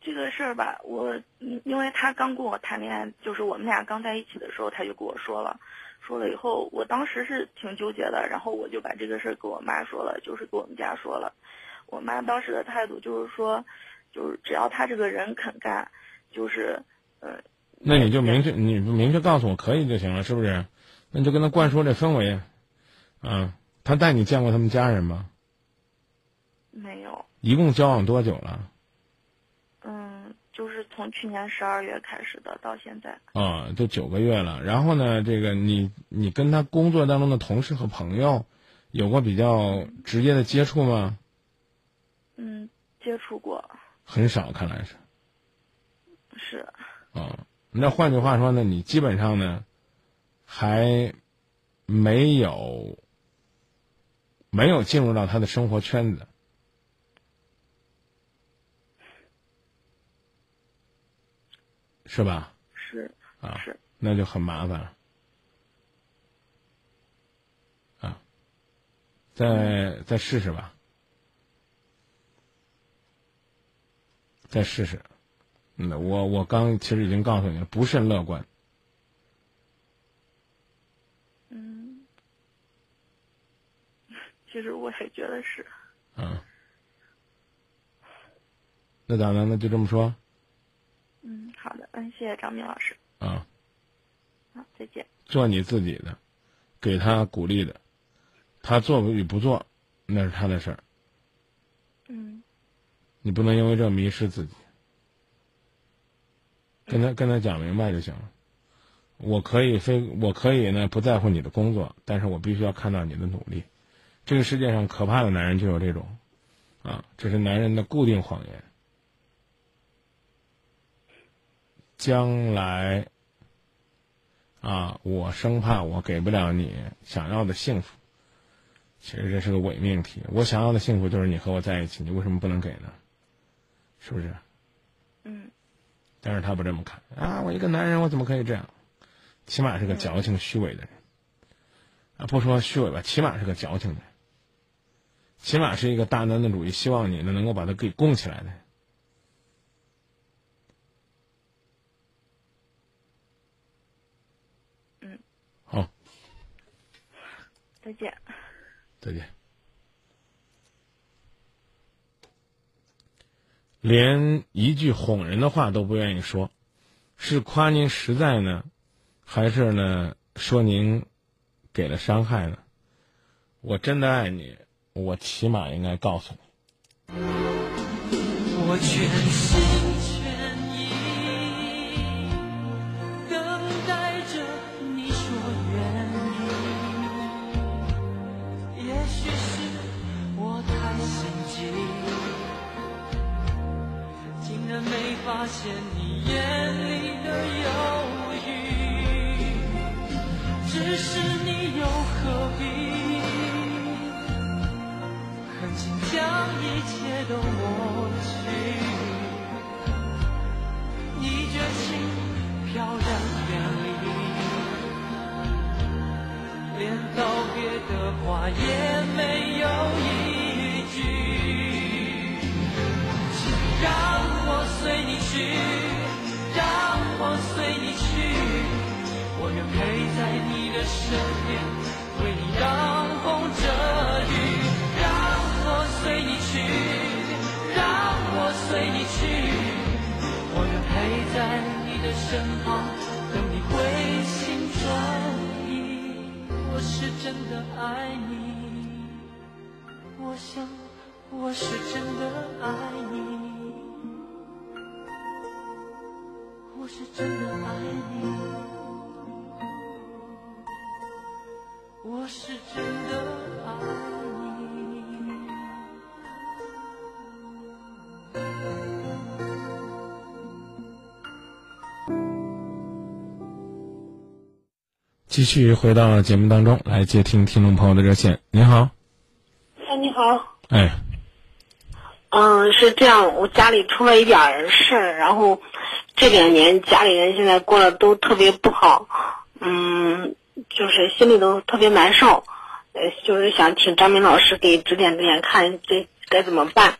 Speaker 4: 这个事儿吧，我嗯，因为他刚跟我谈恋爱，就是我们俩刚在一起的时候，他就跟我说了，说了以后，我当时是挺纠结的，然后我就把这个事儿跟我妈说了，就是给我们家说了，我妈当时的态度就是说，就是只要他这个人肯干，就是呃。
Speaker 1: 那你就明确，你明确告诉我可以就行了，是不是？那你就跟他灌输这氛围，啊，他带你见过他们家人吗？
Speaker 4: 没有。
Speaker 1: 一共交往多久了？
Speaker 4: 嗯，就是从去年十二月开始的，到现在。
Speaker 1: 啊，就九个月了。然后呢，这个你你跟他工作当中的同事和朋友，有过比较直接的接触吗？
Speaker 4: 嗯，接触过。
Speaker 1: 很少，看来是。
Speaker 4: 是。
Speaker 1: 啊，那换句话说呢，你基本上呢，还没有没有进入到他的生活圈子。是吧？
Speaker 4: 是
Speaker 1: 啊，
Speaker 4: 是，
Speaker 1: 那就很麻烦了。啊，再再试试吧，再试试。那我我刚其实已经告诉你了，不甚乐观。
Speaker 4: 嗯，其实我也觉得是。
Speaker 1: 嗯。那咋的？那就这么说。
Speaker 4: 嗯，好的，嗯，谢谢张明老师。
Speaker 1: 啊，
Speaker 4: 好，再见。
Speaker 1: 做你自己的，给他鼓励的，他做与不做，那是他的事儿。
Speaker 4: 嗯。
Speaker 1: 你不能因为这迷失自己。跟他跟他讲明白就行了。我可以非我可以呢不在乎你的工作，但是我必须要看到你的努力。这个世界上可怕的男人就有这种，啊，这是男人的固定谎言。将来，啊，我生怕我给不了你想要的幸福。其实这是个伪命题。我想要的幸福就是你和我在一起，你为什么不能给呢？是不是？
Speaker 4: 嗯。
Speaker 1: 但是他不这么看啊！我一个男人，我怎么可以这样？起码是个矫情、虚伪的人。啊，不说虚伪吧，起码是个矫情的人。起码是一个大男子主义，希望你呢能够把他给供起来的。
Speaker 4: 嗯。
Speaker 1: 好。
Speaker 4: 再见。
Speaker 1: 再见。连一句哄人的话都不愿意说，是夸您实在呢，还是呢说您给了伤害呢？我真的爱你，我起码应该告诉你。
Speaker 5: 我全心全意等待着你说愿意，也许是我太心急，竟然没发现一切都抹去，你绝情飘然远离，连道别的话也没有一句。让我随你去，让我随你去，我愿陪在你的身边，为你挡身旁，等你回心转意。我是真的爱你，我想我是真的爱你，我是真的爱你，我是真的
Speaker 1: 继续回到节目当中来接听听众朋友的热线。你好，
Speaker 6: 哎，你好，
Speaker 1: 哎，
Speaker 6: 嗯，是这样，我家里出了一点事儿，然后这两年家里人现在过得都特别不好，嗯，就是心里都特别难受，呃，就是想请张明老师给指点指点，看这该怎么办。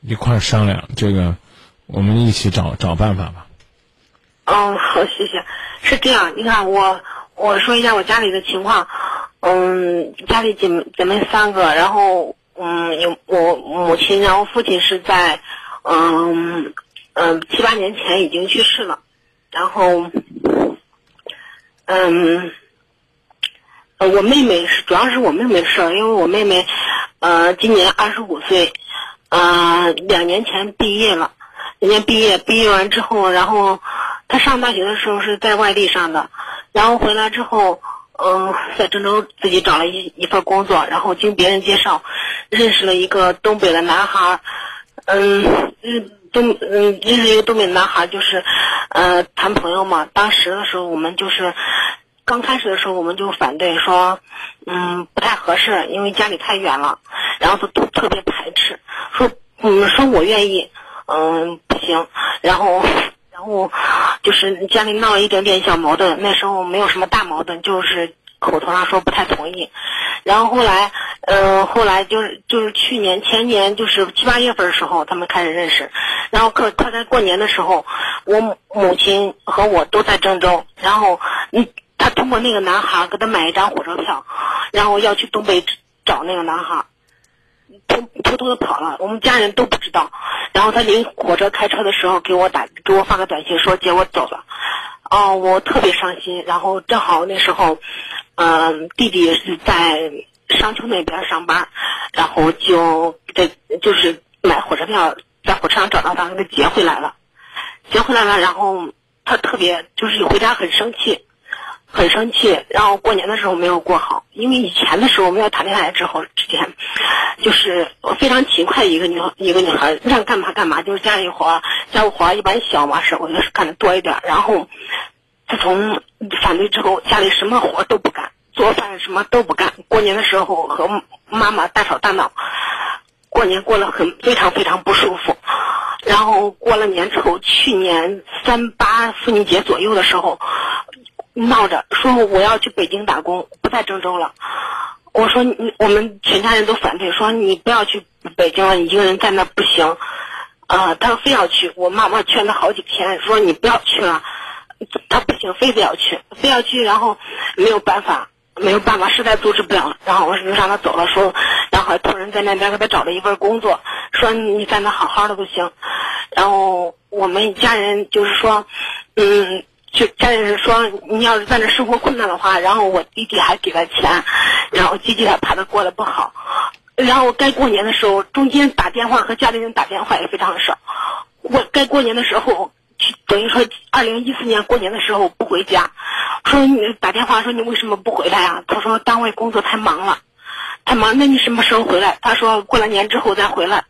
Speaker 1: 一块儿商量这个，我们一起找找办法吧。
Speaker 6: 哦，好，谢谢。是这样，你看我我说一下我家里的情况，嗯，家里姐姐妹三个，然后嗯有我母亲，然后父亲是在嗯嗯七八年前已经去世了，然后嗯我妹妹是主要是我妹妹的事儿，因为我妹妹呃今年二十五岁，呃两年前毕业了，人家毕业毕业完之后，然后。他上大学的时候是在外地上的，然后回来之后，嗯，在郑州自己找了一一份工作，然后经别人介绍，认识了一个东北的男孩，嗯，认东嗯认识一个东北男孩，就是，呃，谈朋友嘛。当时的时候我们就是，刚开始的时候我们就反对说，嗯，不太合适，因为家里太远了，然后都特别排斥，说嗯说我愿意，嗯不行，然后。然后就是家里闹了一点点小矛盾，那时候没有什么大矛盾，就是口头上说不太同意。然后后来，嗯，后来就是就是去年前年就是七八月份的时候，他们开始认识。然后快快在过年的时候，我母亲和我都在郑州，然后嗯，他通过那个男孩给他买一张火车票，然后要去东北找那个男孩。偷偷偷的跑了，我们家人都不知道。然后他临火车开车的时候给我打，给我发个短信说接我走了。哦，我特别伤心。然后正好那时候，嗯，弟弟是在商丘那边上班，然后就这就是买火车票，在火车上找到他，给他接回来了。接回来了，然后他特别就是回家很生气。很生气，然后过年的时候没有过好，因为以前的时候没有谈恋爱之后之前，就是非常勤快一个女一个女孩，让干嘛干嘛，就是家里活家务活一般小嘛事我就是干的多一点。然后自从反对之后，家里什么活都不干，做饭什么都不干。过年的时候和妈妈大吵大闹，过年过得很非常非常不舒服。然后过了年之后，去年三八妇女节左右的时候。闹着说我要去北京打工，不在郑州了。我说你我们全家人都反对，说你不要去北京了，你一个人在那不行。啊，他非要去，我妈妈劝他好几天，说你不要去了。他不行，非得要去，非要去，然后没有办法，没有办法，实在阻止不了，然后我就让他走了，说，然后还托人在那边给他找了一份工作，说你在那好好的就行。然后我们家人就是说，嗯，就家里人说你要是在那生活困难的话，然后我弟弟还给他钱，然后弟弟还怕他过得不好。然后该过年的时候，中间打电话和家里人打电话也非常少。我该过年的时候，等于说二零一四年过年的时候不回家，说你打电话说你为什么不回来啊、他说单位工作太忙了，太忙。那你什么时候回来？他说过了年之后再回来。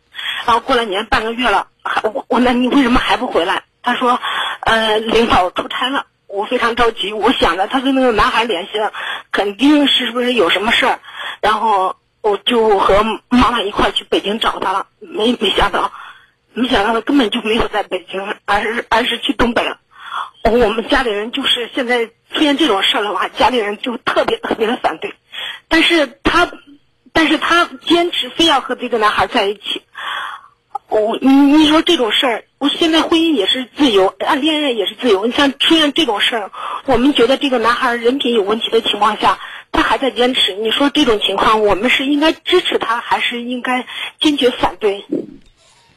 Speaker 6: 然后过了年半个月了，还我我那你为什么还不回来？他说，呃，领导出差了，我非常着急。我想着他跟那个男孩联系了，肯定是不是有什么事儿，然后我就和妈妈一块去北京找他了。没没想到，没想到他根本就没有在北京，而是而是去东北了。我们家里人就是现在出现这种事儿的话，家里人就特别特别的反对，但是他，但是他坚持非要和这个男孩在一起。我你你说这种事儿，我现在婚姻也是自由，啊，恋爱也是自由。你像出现这种事儿，我们觉得这个男孩人品有问题的情况下，他还在坚持。你说这种情况，我们是应该支持他，还是应该坚决反对？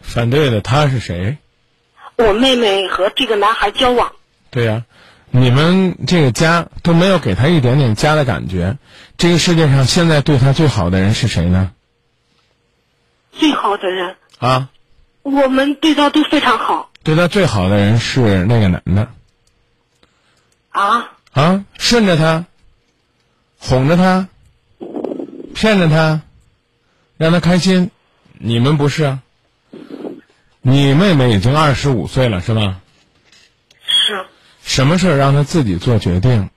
Speaker 1: 反对的他是谁？
Speaker 6: 我妹妹和这个男孩交往，
Speaker 1: 对呀、你们这个家都没有给他一点点家的感觉。这个世界上现在对他最好的人是谁呢？
Speaker 6: 最好的人，
Speaker 1: 啊，
Speaker 6: 我们对他都非常好
Speaker 1: 对他最好的人是那个男的
Speaker 6: 啊。
Speaker 1: 啊，顺着他，哄着他，骗着他，让他开心。你们不是啊？你妹妹已经二十五岁了，是吧？
Speaker 6: 是，
Speaker 1: 什么事儿让他自己做决定，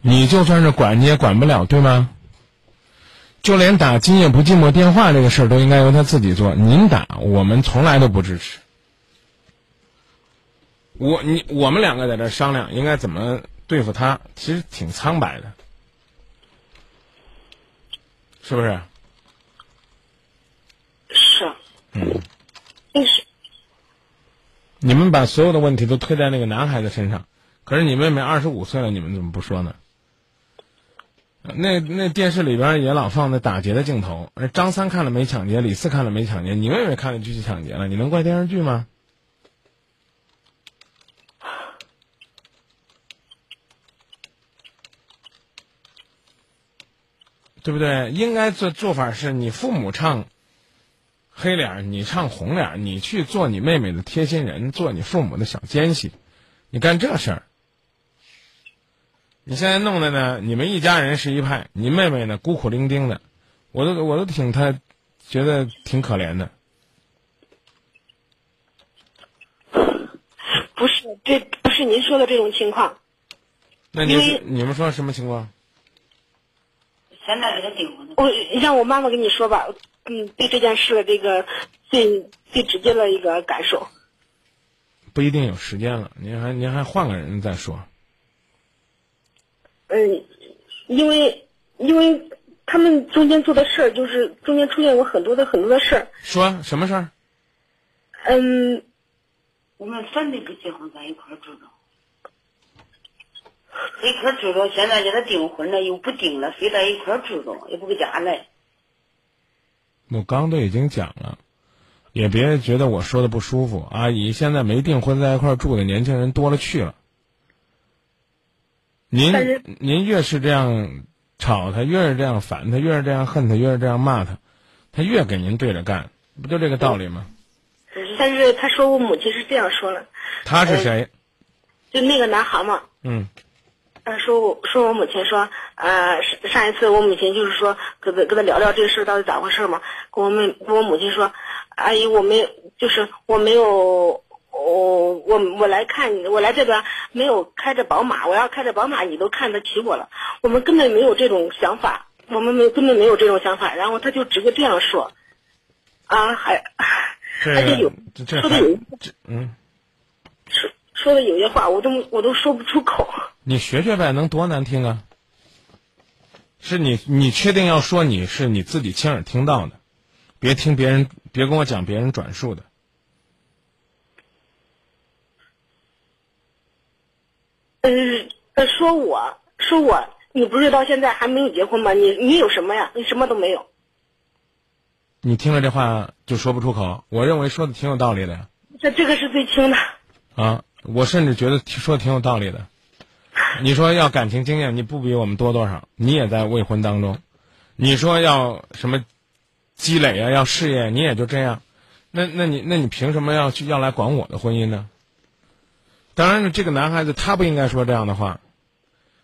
Speaker 1: 你就算是管你也管不了，对吗？就连打今夜不寂寞电话这个事儿都应该由他自己做，您打我们从来都不支持。我你我们两个在这商量应该怎么对付他，其实挺苍白的，是不是？
Speaker 6: 是，
Speaker 1: 嗯，
Speaker 6: 就是
Speaker 1: 你们把所有的问题都推在那个男孩子身上，可是你妹妹二十五岁了，你们怎么不说呢？那那电视里边也老放那打劫的镜头，而张三看了没抢劫，李四看了没抢劫，你妹妹看了就去抢劫了，你能怪电视剧吗？对不对？应该做做法是你父母唱黑脸，你唱红脸，你去做你妹妹的贴心人，做你父母的小奸细，你干这事儿。你现在弄的呢，你们一家人是一派，你妹妹呢孤苦伶仃的，我都我都挺她，觉得挺可怜的。
Speaker 6: 不是这不是您说的这种情况？
Speaker 1: 那
Speaker 6: 您
Speaker 1: 你们说什么情况？
Speaker 7: 现在给他订婚了，
Speaker 6: 我让我妈妈跟你说吧，嗯，对这件事的这个最最直接的一个感受。
Speaker 1: 不一定有时间了，您还您还换个人再说。
Speaker 6: 嗯，因为因为他们中间做的事儿，就是中间出现过很多的很多的事儿。
Speaker 1: 说什么事儿？
Speaker 6: 嗯，
Speaker 7: 我们反对不结婚，在一块儿住着。在一块儿住着，现在给他订婚了，又不订了，非在一块儿住着，也不搁家来。
Speaker 1: 我刚都已经讲了，也别觉得我说的不舒服。阿姨，现在没订婚在一块儿住的年轻人多了去了。您您越是这样吵他，越是这样烦他，越是这样恨他，越是这样骂他，他越给您对着干，不就这个道理吗？
Speaker 6: 但是他说我母亲是这样说的，
Speaker 1: 他是谁？
Speaker 6: 就那个男孩嘛，
Speaker 1: 嗯，
Speaker 6: 呃，说我说我母亲说，呃，上上一次我母亲就是说跟他跟他聊聊这个事儿到底咋回事嘛，跟我们跟我母亲说，阿姨我没就是我没有，我我我来看你，我来这边没有开着宝马，我要开着宝马你都看得起我了，我们根本没有这种想法，我们没根本没有这种想法，然后他就直接这样说，啊还
Speaker 1: 这
Speaker 6: 而且有说的有
Speaker 1: 这嗯，
Speaker 6: 说说的有些话我都我都说不出口。
Speaker 1: 你学学呗，能多难听啊？是你你确定要说你是你自己亲耳听到的，别听别人，别跟我讲别人转述的。
Speaker 6: 呃呃，说我说我，你不是到现在还没有结婚吗？你你有什么呀？你什么都没有。
Speaker 1: 你听了这话就说不出口，我认为说的挺有道理的呀。
Speaker 6: 这这个是最轻的。
Speaker 1: 啊，我甚至觉得说的挺有道理的。你说要感情经验，你不比我们多多少？你也在未婚当中。你说要什么积累啊，要事业，你也就这样。那那你那你凭什么要去要来管我的婚姻呢？当然了，这个男孩子他不应该说这样的话。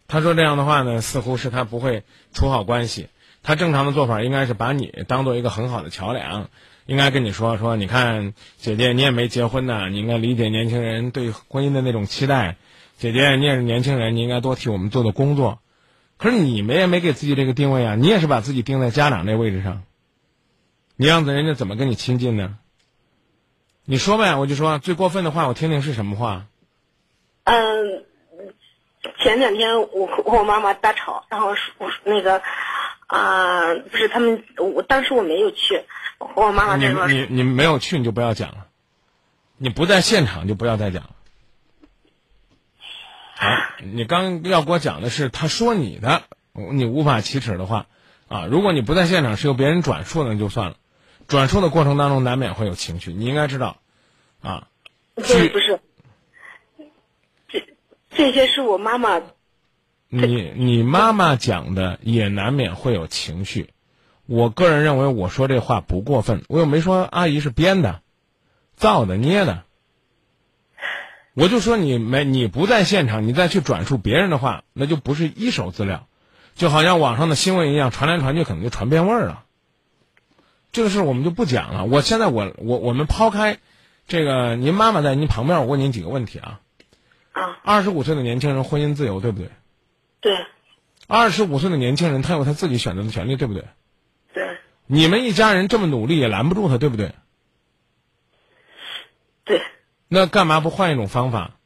Speaker 1: 他说这样的话呢，似乎是他不会处好关系。他正常的做法应该是把你当做一个很好的桥梁，应该跟你说说，你看姐姐你也没结婚呢，你应该理解年轻人对婚姻的那种期待。姐姐你也是年轻人，你应该多替我们做做工作。可是你们也没给自己这个定位啊，你也是把自己定在家长这位置上。你样子人家怎么跟你亲近呢？你说呗，我就说最过分的话，我听听是什么话。
Speaker 6: 嗯，前两天我和我妈妈大吵，然后我那个啊、不是他们，我当时我没有去，我和我妈妈
Speaker 1: 你
Speaker 6: 在说，
Speaker 1: 你你没有去你就不要讲了，你不在现场就不要再讲了。啊，你刚要给我讲的是他说你的，你无法启齿的话，啊，如果你不在现场是由别人转述的那就算了，转述的过程当中难免会有情绪，你应该知道，啊，
Speaker 6: 不是不是，这些是我妈妈
Speaker 1: 你你妈妈讲的也难免会有情绪，我个人认为我说这话不过分，我又没说阿姨是编的、造的、捏的，我就说你没你不在现场，你再去转述别人的话，那就不是一手资料，就好像网上的新闻一样，传来传去可能就传变味儿了。这个事儿我们就不讲了。我现在我我我们抛开这个，您妈妈在您旁边，我问您几个问题啊。
Speaker 6: 啊，
Speaker 1: 二十五岁的年轻人婚姻自由，对不对？
Speaker 6: 对
Speaker 1: 二十五岁的年轻人，他有他自己选择的权利，对不对？
Speaker 6: 对
Speaker 1: 你们一家人这么努力，也拦不住他，对不对？
Speaker 6: 对，
Speaker 1: 那干嘛不换一种方法？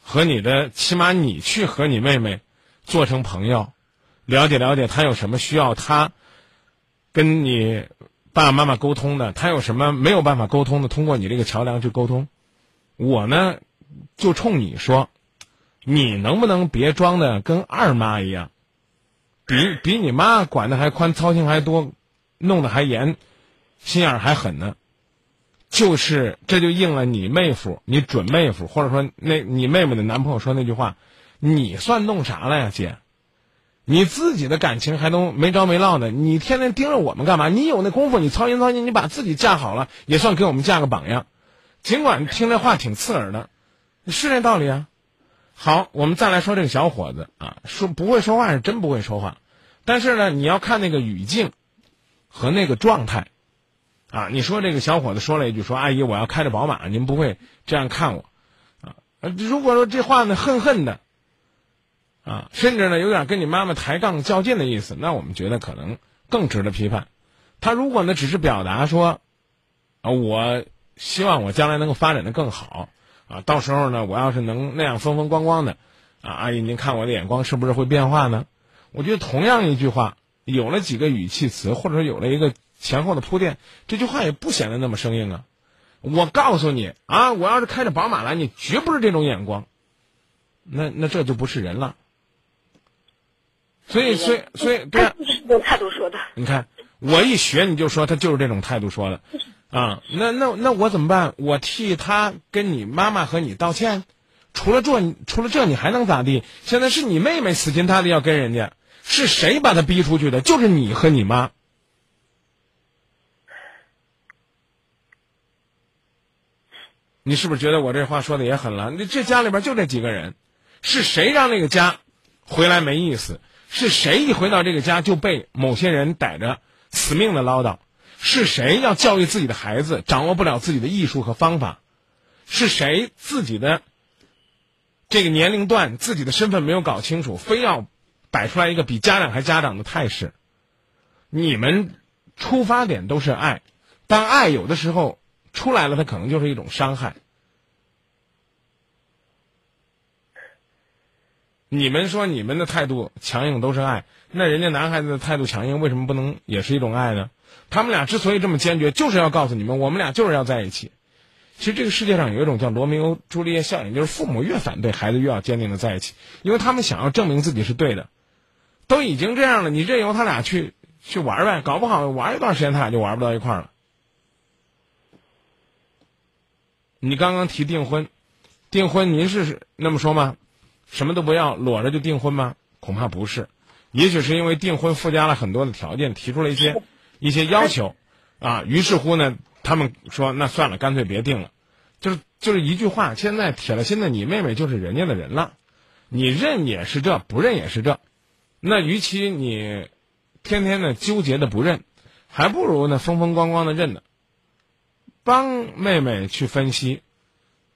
Speaker 1: 和你的，起码你去和你妹妹做成朋友，了解了解她有什么需要，她跟你爸爸妈妈沟通的，她有什么没有办法沟通的，通过你这个桥梁去沟通。我呢，就冲你说，你能不能别装的跟二妈一样，比比你妈管的还宽，操心还多，弄得还严，心眼还狠呢？就是这就应了你妹夫、你准妹夫，或者说那你妹妹的男朋友说那句话，你算弄啥了呀，姐？你自己的感情还都没着没落的，你天天盯着我们干嘛？你有那功夫，你操心操心，你把自己嫁好了，也算给我们嫁个榜样。尽管听这话挺刺耳的，是这道理啊。好，我们再来说这个小伙子啊，说不会说话是真不会说话，但是呢，你要看那个语境和那个状态。啊，你说这个小伙子说了一句说阿姨我要开着宝马，您不会这样看我，啊，如果说这话呢恨恨的，啊，甚至呢有点跟你妈妈抬杠较劲的意思，那我们觉得可能更值得批判。他如果呢只是表达说，啊，我希望我将来能够发展的更好，啊，到时候呢我要是能那样风风光光的，啊，阿姨您看我的眼光是不是会变化呢？我觉得同样一句话，有了几个语气词，或者说有了一个。前后的铺垫，这句话也不显得那么生硬啊！我告诉你啊，我要是开着宝马来，你绝不是这种眼光，那那这就不是人了。所以，所以，所以，对、啊，
Speaker 6: 他就是这种态度说的。
Speaker 1: 你看，我一学你就说他就是这种态度说的，啊，那那那我怎么办？我替他跟你妈妈和你道歉。除了这，除了这，你还能咋地？现在是你妹妹死心塌地要跟人家，是谁把他逼出去的？就是你和你妈。你是不是觉得我这话说的也狠了？你这家里边就这几个人，是谁让那个家回来没意思？是谁一回到这个家就被某些人逮着死命的唠叨？是谁要教育自己的孩子掌握不了自己的艺术和方法？是谁自己的这个年龄段自己的身份没有搞清楚，非要摆出来一个比家长还家长的态势？你们出发点都是爱，但爱有的时候。出来了，它可能就是一种伤害。你们说你们的态度强硬都是爱，那人家男孩子的态度强硬，为什么不能也是一种爱呢？他们俩之所以这么坚决，就是要告诉你们，我们俩就是要在一起。其实这个世界上有一种叫罗密欧朱丽叶效应，就是父母越反对，孩子越要坚定的在一起，因为他们想要证明自己是对的。都已经这样了，你任由他俩去去玩呗，搞不好玩一段时间，他俩就玩不到一块儿了。你刚刚提订婚，订婚您是那么说吗？什么都不要，裸着就订婚吗？恐怕不是，也许是因为订婚附加了很多的条件，提出了一些一些要求，啊，于是乎呢，他们说那算了，干脆别定了，就是就是一句话，现在铁了心的，你妹妹就是人家的人了，你认也是这，不认也是这，那与其你天天的纠结的不认，还不如呢风风光光的认呢。帮妹妹去分析，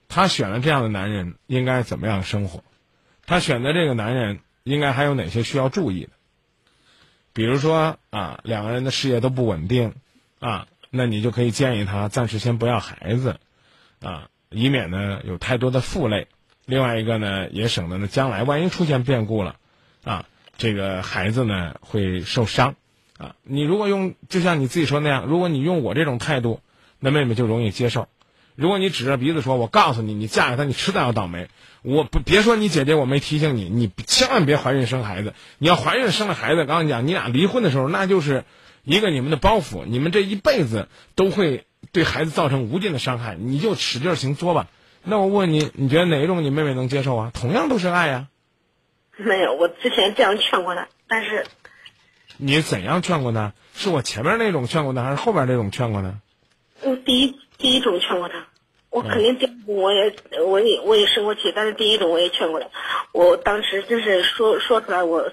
Speaker 1: 她选了这样的男人应该怎么样生活，她选择这个男人应该还有哪些需要注意的？比如说啊，两个人的事业都不稳定，啊，那你就可以建议他暂时先不要孩子，啊，以免呢有太多的负累。另外一个呢，也省得呢将来万一出现变故了，啊，这个孩子呢会受伤，啊，你如果用就像你自己说那样，如果你用我这种态度。那妹妹就容易接受。如果你指着鼻子说：“我告诉你，你嫁给他，你迟早要倒霉。”我不别说你姐姐，我没提醒你，你千万别怀孕生孩子。你要怀孕生了孩子，刚刚讲你俩离婚的时候，那就是一个你们的包袱，你们这一辈子都会对孩子造成无尽的伤害。你就使劲行作吧。那我问你，你觉得哪一种你妹妹能接受啊？同样都是爱呀。
Speaker 6: 没有，我之前这样劝过她，但是
Speaker 1: 你怎样劝过她？是我前面那种劝过她，还是后边那种劝过呢？
Speaker 6: 我第一第一种劝过他，我肯定第二种我也我也我也生过气，但是第一种我也劝过他。我当时真是说说出来，我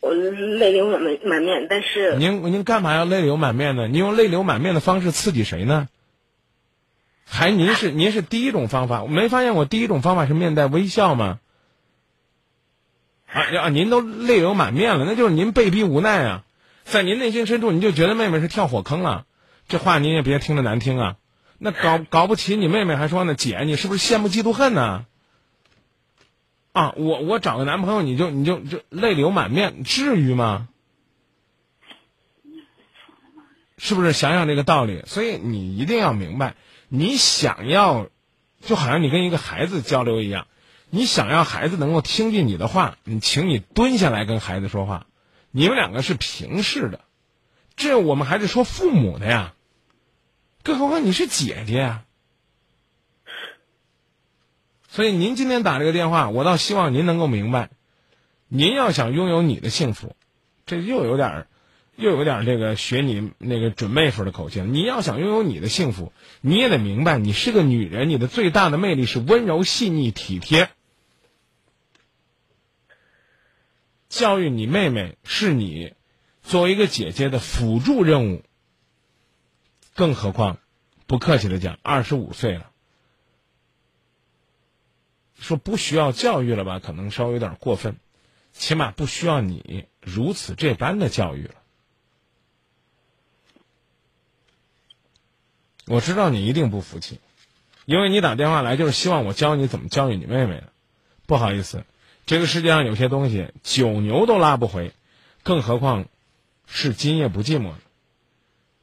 Speaker 6: 我泪流满面满面。但是
Speaker 1: 您您干嘛要泪流满面呢？您用泪流满面的方式刺激谁呢？还您是您是第一种方法，我没发现我第一种方法是面带微笑吗？啊啊！您都泪流满面了，那就是您被逼无奈啊，在您内心深处，你就觉得妹妹是跳火坑了。这话您也别听着难听啊，那搞搞不起你妹妹还说呢，姐你是不是羡慕嫉妒恨呢？啊，我我找个男朋友你就你就就泪流满面，至于吗？是不是想想这个道理？所以你一定要明白，你想要，就好像你跟一个孩子交流一样，你想要孩子能够听进你的话，你请你蹲下来跟孩子说话，你们两个是平视的。这我们还是说父母的呀，更何况你是姐姐啊。所以您今天打这个电话，我倒希望您能够明白，您要想拥有你的幸福，这又有点儿又有点儿这个学你那个准妹夫的口气了。你要想拥有你的幸福，你也得明白，你是个女人，你的最大的魅力是温柔、细腻、体贴。教育你妹妹是你。作为一个姐姐的辅助任务，更何况，不客气的讲，二十五岁了，说不需要教育了吧？可能稍微有点过分，起码不需要你如此这般的教育了。我知道你一定不服气，因为你打电话来就是希望我教你怎么教育你妹妹的。不好意思，这个世界上有些东西九牛都拉不回，更何况。是今夜不寂寞。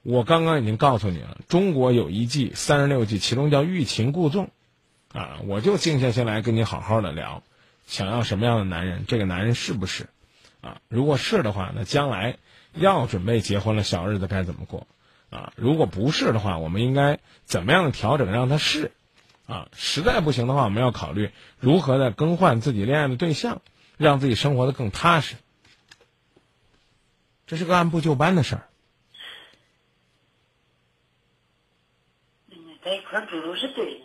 Speaker 1: 我刚刚已经告诉你了，中国有一季三十六计，其中叫欲擒故纵，啊，我就静下心来跟你好好的聊，想要什么样的男人，这个男人是不是？啊，如果是的话，那将来要准备结婚了，小日子该怎么过？啊，如果不是的话，我们应该怎么样的调整让他是？啊，实在不行的话，我们要考虑如何的更换自己恋爱的对象，让自己生活的更踏实。这是个按部就班的事儿。
Speaker 7: 在一块住都是对的。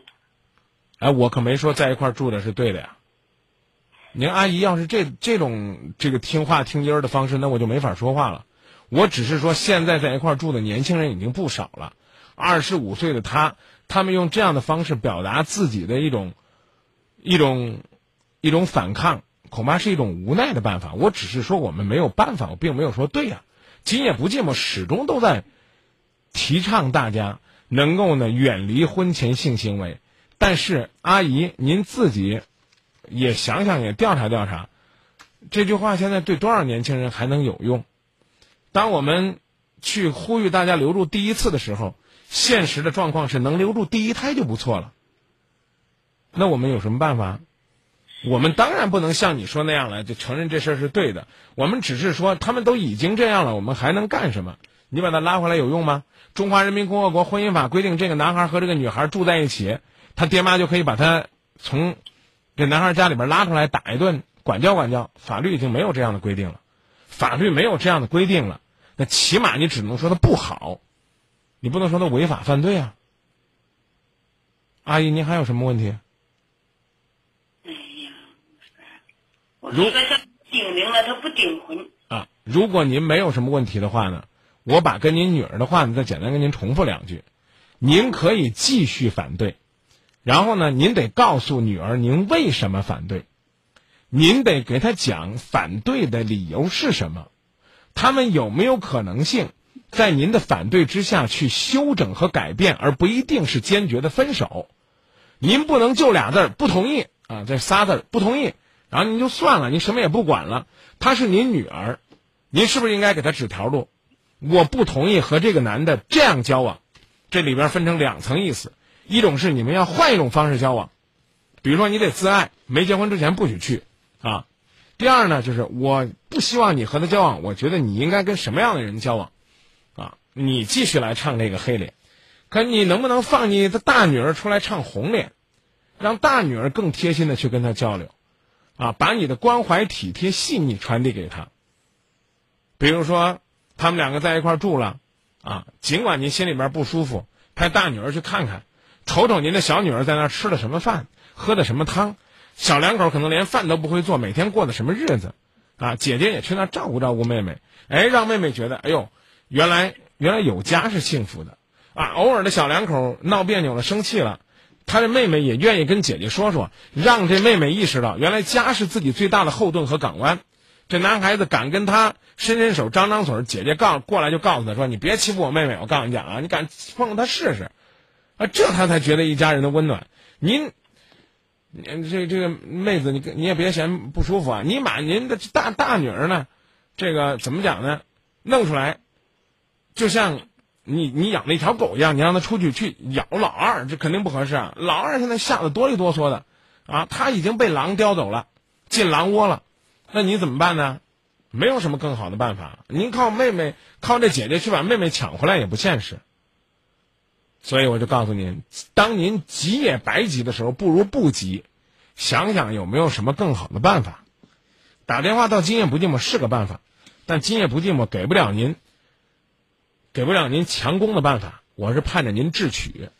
Speaker 1: 哎，我可没说在一块住的是对的呀。您阿姨要是这这种这个听话听音儿的方式，那我就没法说话了。我只是说，现在在一块住的年轻人已经不少了。二十五岁的他，他们用这样的方式表达自己的一种一种一种反抗。恐怕是一种无奈的办法。我只是说我们没有办法，我并没有说对呀。今夜不寂寞始终都在提倡大家能够呢远离婚前性行为。但是阿姨，您自己也想想，也调查调查，这句话现在对多少年轻人还能有用？当我们去呼吁大家留住第一次的时候，现实的状况是能留住第一胎就不错了。那我们有什么办法？我们当然不能像你说那样了，就承认这事儿是对的。我们只是说，他们都已经这样了，我们还能干什么？你把他拉回来有用吗？中华人民共和国婚姻法规定，这个男孩和这个女孩住在一起，他爹妈就可以把他从这男孩家里边拉出来打一顿，管教管教。法律已经没有这样的规定了，法律没有这样的规定了，那起码你只能说他不好，你不能说他违法犯罪啊。阿姨，您还有什么问题？
Speaker 7: 哎呀，我
Speaker 1: 如
Speaker 7: 说他订明了，他不订婚。
Speaker 1: 啊，如果您没有什么问题的话呢，我把跟您女儿的话呢再简单跟您重复两句，您可以继续反对，然后呢，您得告诉女儿您为什么反对，您得给她讲反对的理由是什么，他们有没有可能性在您的反对之下去修整和改变，而不一定是坚决的分手。您不能就俩字儿不同意啊，这仨字儿不同意，然后您就算了，您什么也不管了。她是您女儿，您是不是应该给她指条路？我不同意和这个男的这样交往，这里边分成两层意思，一种是你们要换一种方式交往，比如说你得自爱，没结婚之前不许去啊。第二呢，就是我不希望你和他交往，我觉得你应该跟什么样的人交往，啊，你继续来唱这个黑脸。可你能不能放你的大女儿出来唱红脸，让大女儿更贴心的去跟他交流，啊，把你的关怀、体贴、细腻传递给他。比如说，他们两个在一块儿住了，啊，尽管您心里边不舒服，派大女儿去看看，瞅瞅您的小女儿在那儿吃的什么饭，喝的什么汤，小两口可能连饭都不会做，每天过的什么日子，啊，姐姐也去那儿照顾照顾妹妹，哎，让妹妹觉得，哎呦，原来原来有家是幸福的。啊，偶尔的小两口闹别扭了、生气了，他的妹妹也愿意跟姐姐说说，让这妹妹意识到，原来家是自己最大的后盾和港湾。这男孩子敢跟他伸伸手、张张嘴，姐姐告过来就告诉他说：“你别欺负我妹妹，我告诉你讲啊，你敢碰碰她试试。”啊，这他才觉得一家人的温暖。您，您这这个妹子，你你也别嫌不舒服啊，你把您的大大女儿呢，这个怎么讲呢？弄出来，就像。你你养了一条狗一样，你让它出去去咬老二，这肯定不合适啊！老二现在吓得哆里哆嗦的，啊，他已经被狼叼走了，进狼窝了，那你怎么办呢？没有什么更好的办法，您靠妹妹，靠这姐姐去把妹妹抢回来也不现实。所以我就告诉您，当您急也白急的时候，不如不急，想想有没有什么更好的办法。打电话到今夜不寂寞是个办法，但今夜不寂寞给不了您。给不了您强攻的办法，我是盼着您智取，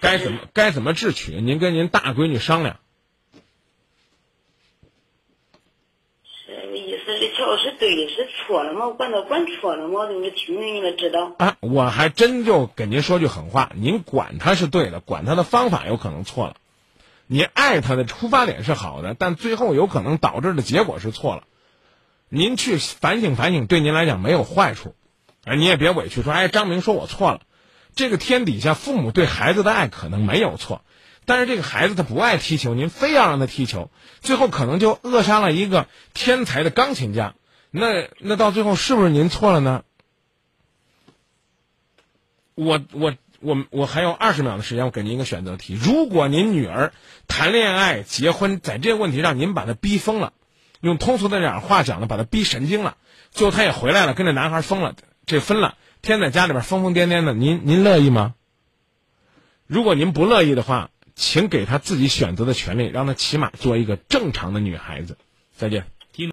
Speaker 1: 该怎么该怎么智取，您跟您大闺女商量。
Speaker 7: 这个意思，这瞧是对是错了吗？管他管错了吗？你听听，你们知道。
Speaker 1: 啊，我还真就给您说句狠话，您管他是对的，管他的方法有可能错了。你爱他的出发点是好的，但最后有可能导致的结果是错了。您去反省反省，对您来讲没有坏处。哎，你也别委屈说，哎，张明说我错了。这个天底下，父母对孩子的爱可能没有错，但是这个孩子他不爱踢球，您非要让他踢球，最后可能就扼杀了一个天才的钢琴家。那那到最后是不是您错了呢？我我我我还有二十秒的时间，我给您一个选择题：如果您女儿谈恋爱、结婚，在这个问题上您把她逼疯了，用通俗的点话讲呢，把她逼神经了，最后她也回来了，跟这男孩疯了。这分了，天在家里边疯疯癫癫的，您您乐意吗？如果您不乐意的话，请给他自己选择的权利，让他起码做一个正常的女孩子。再见。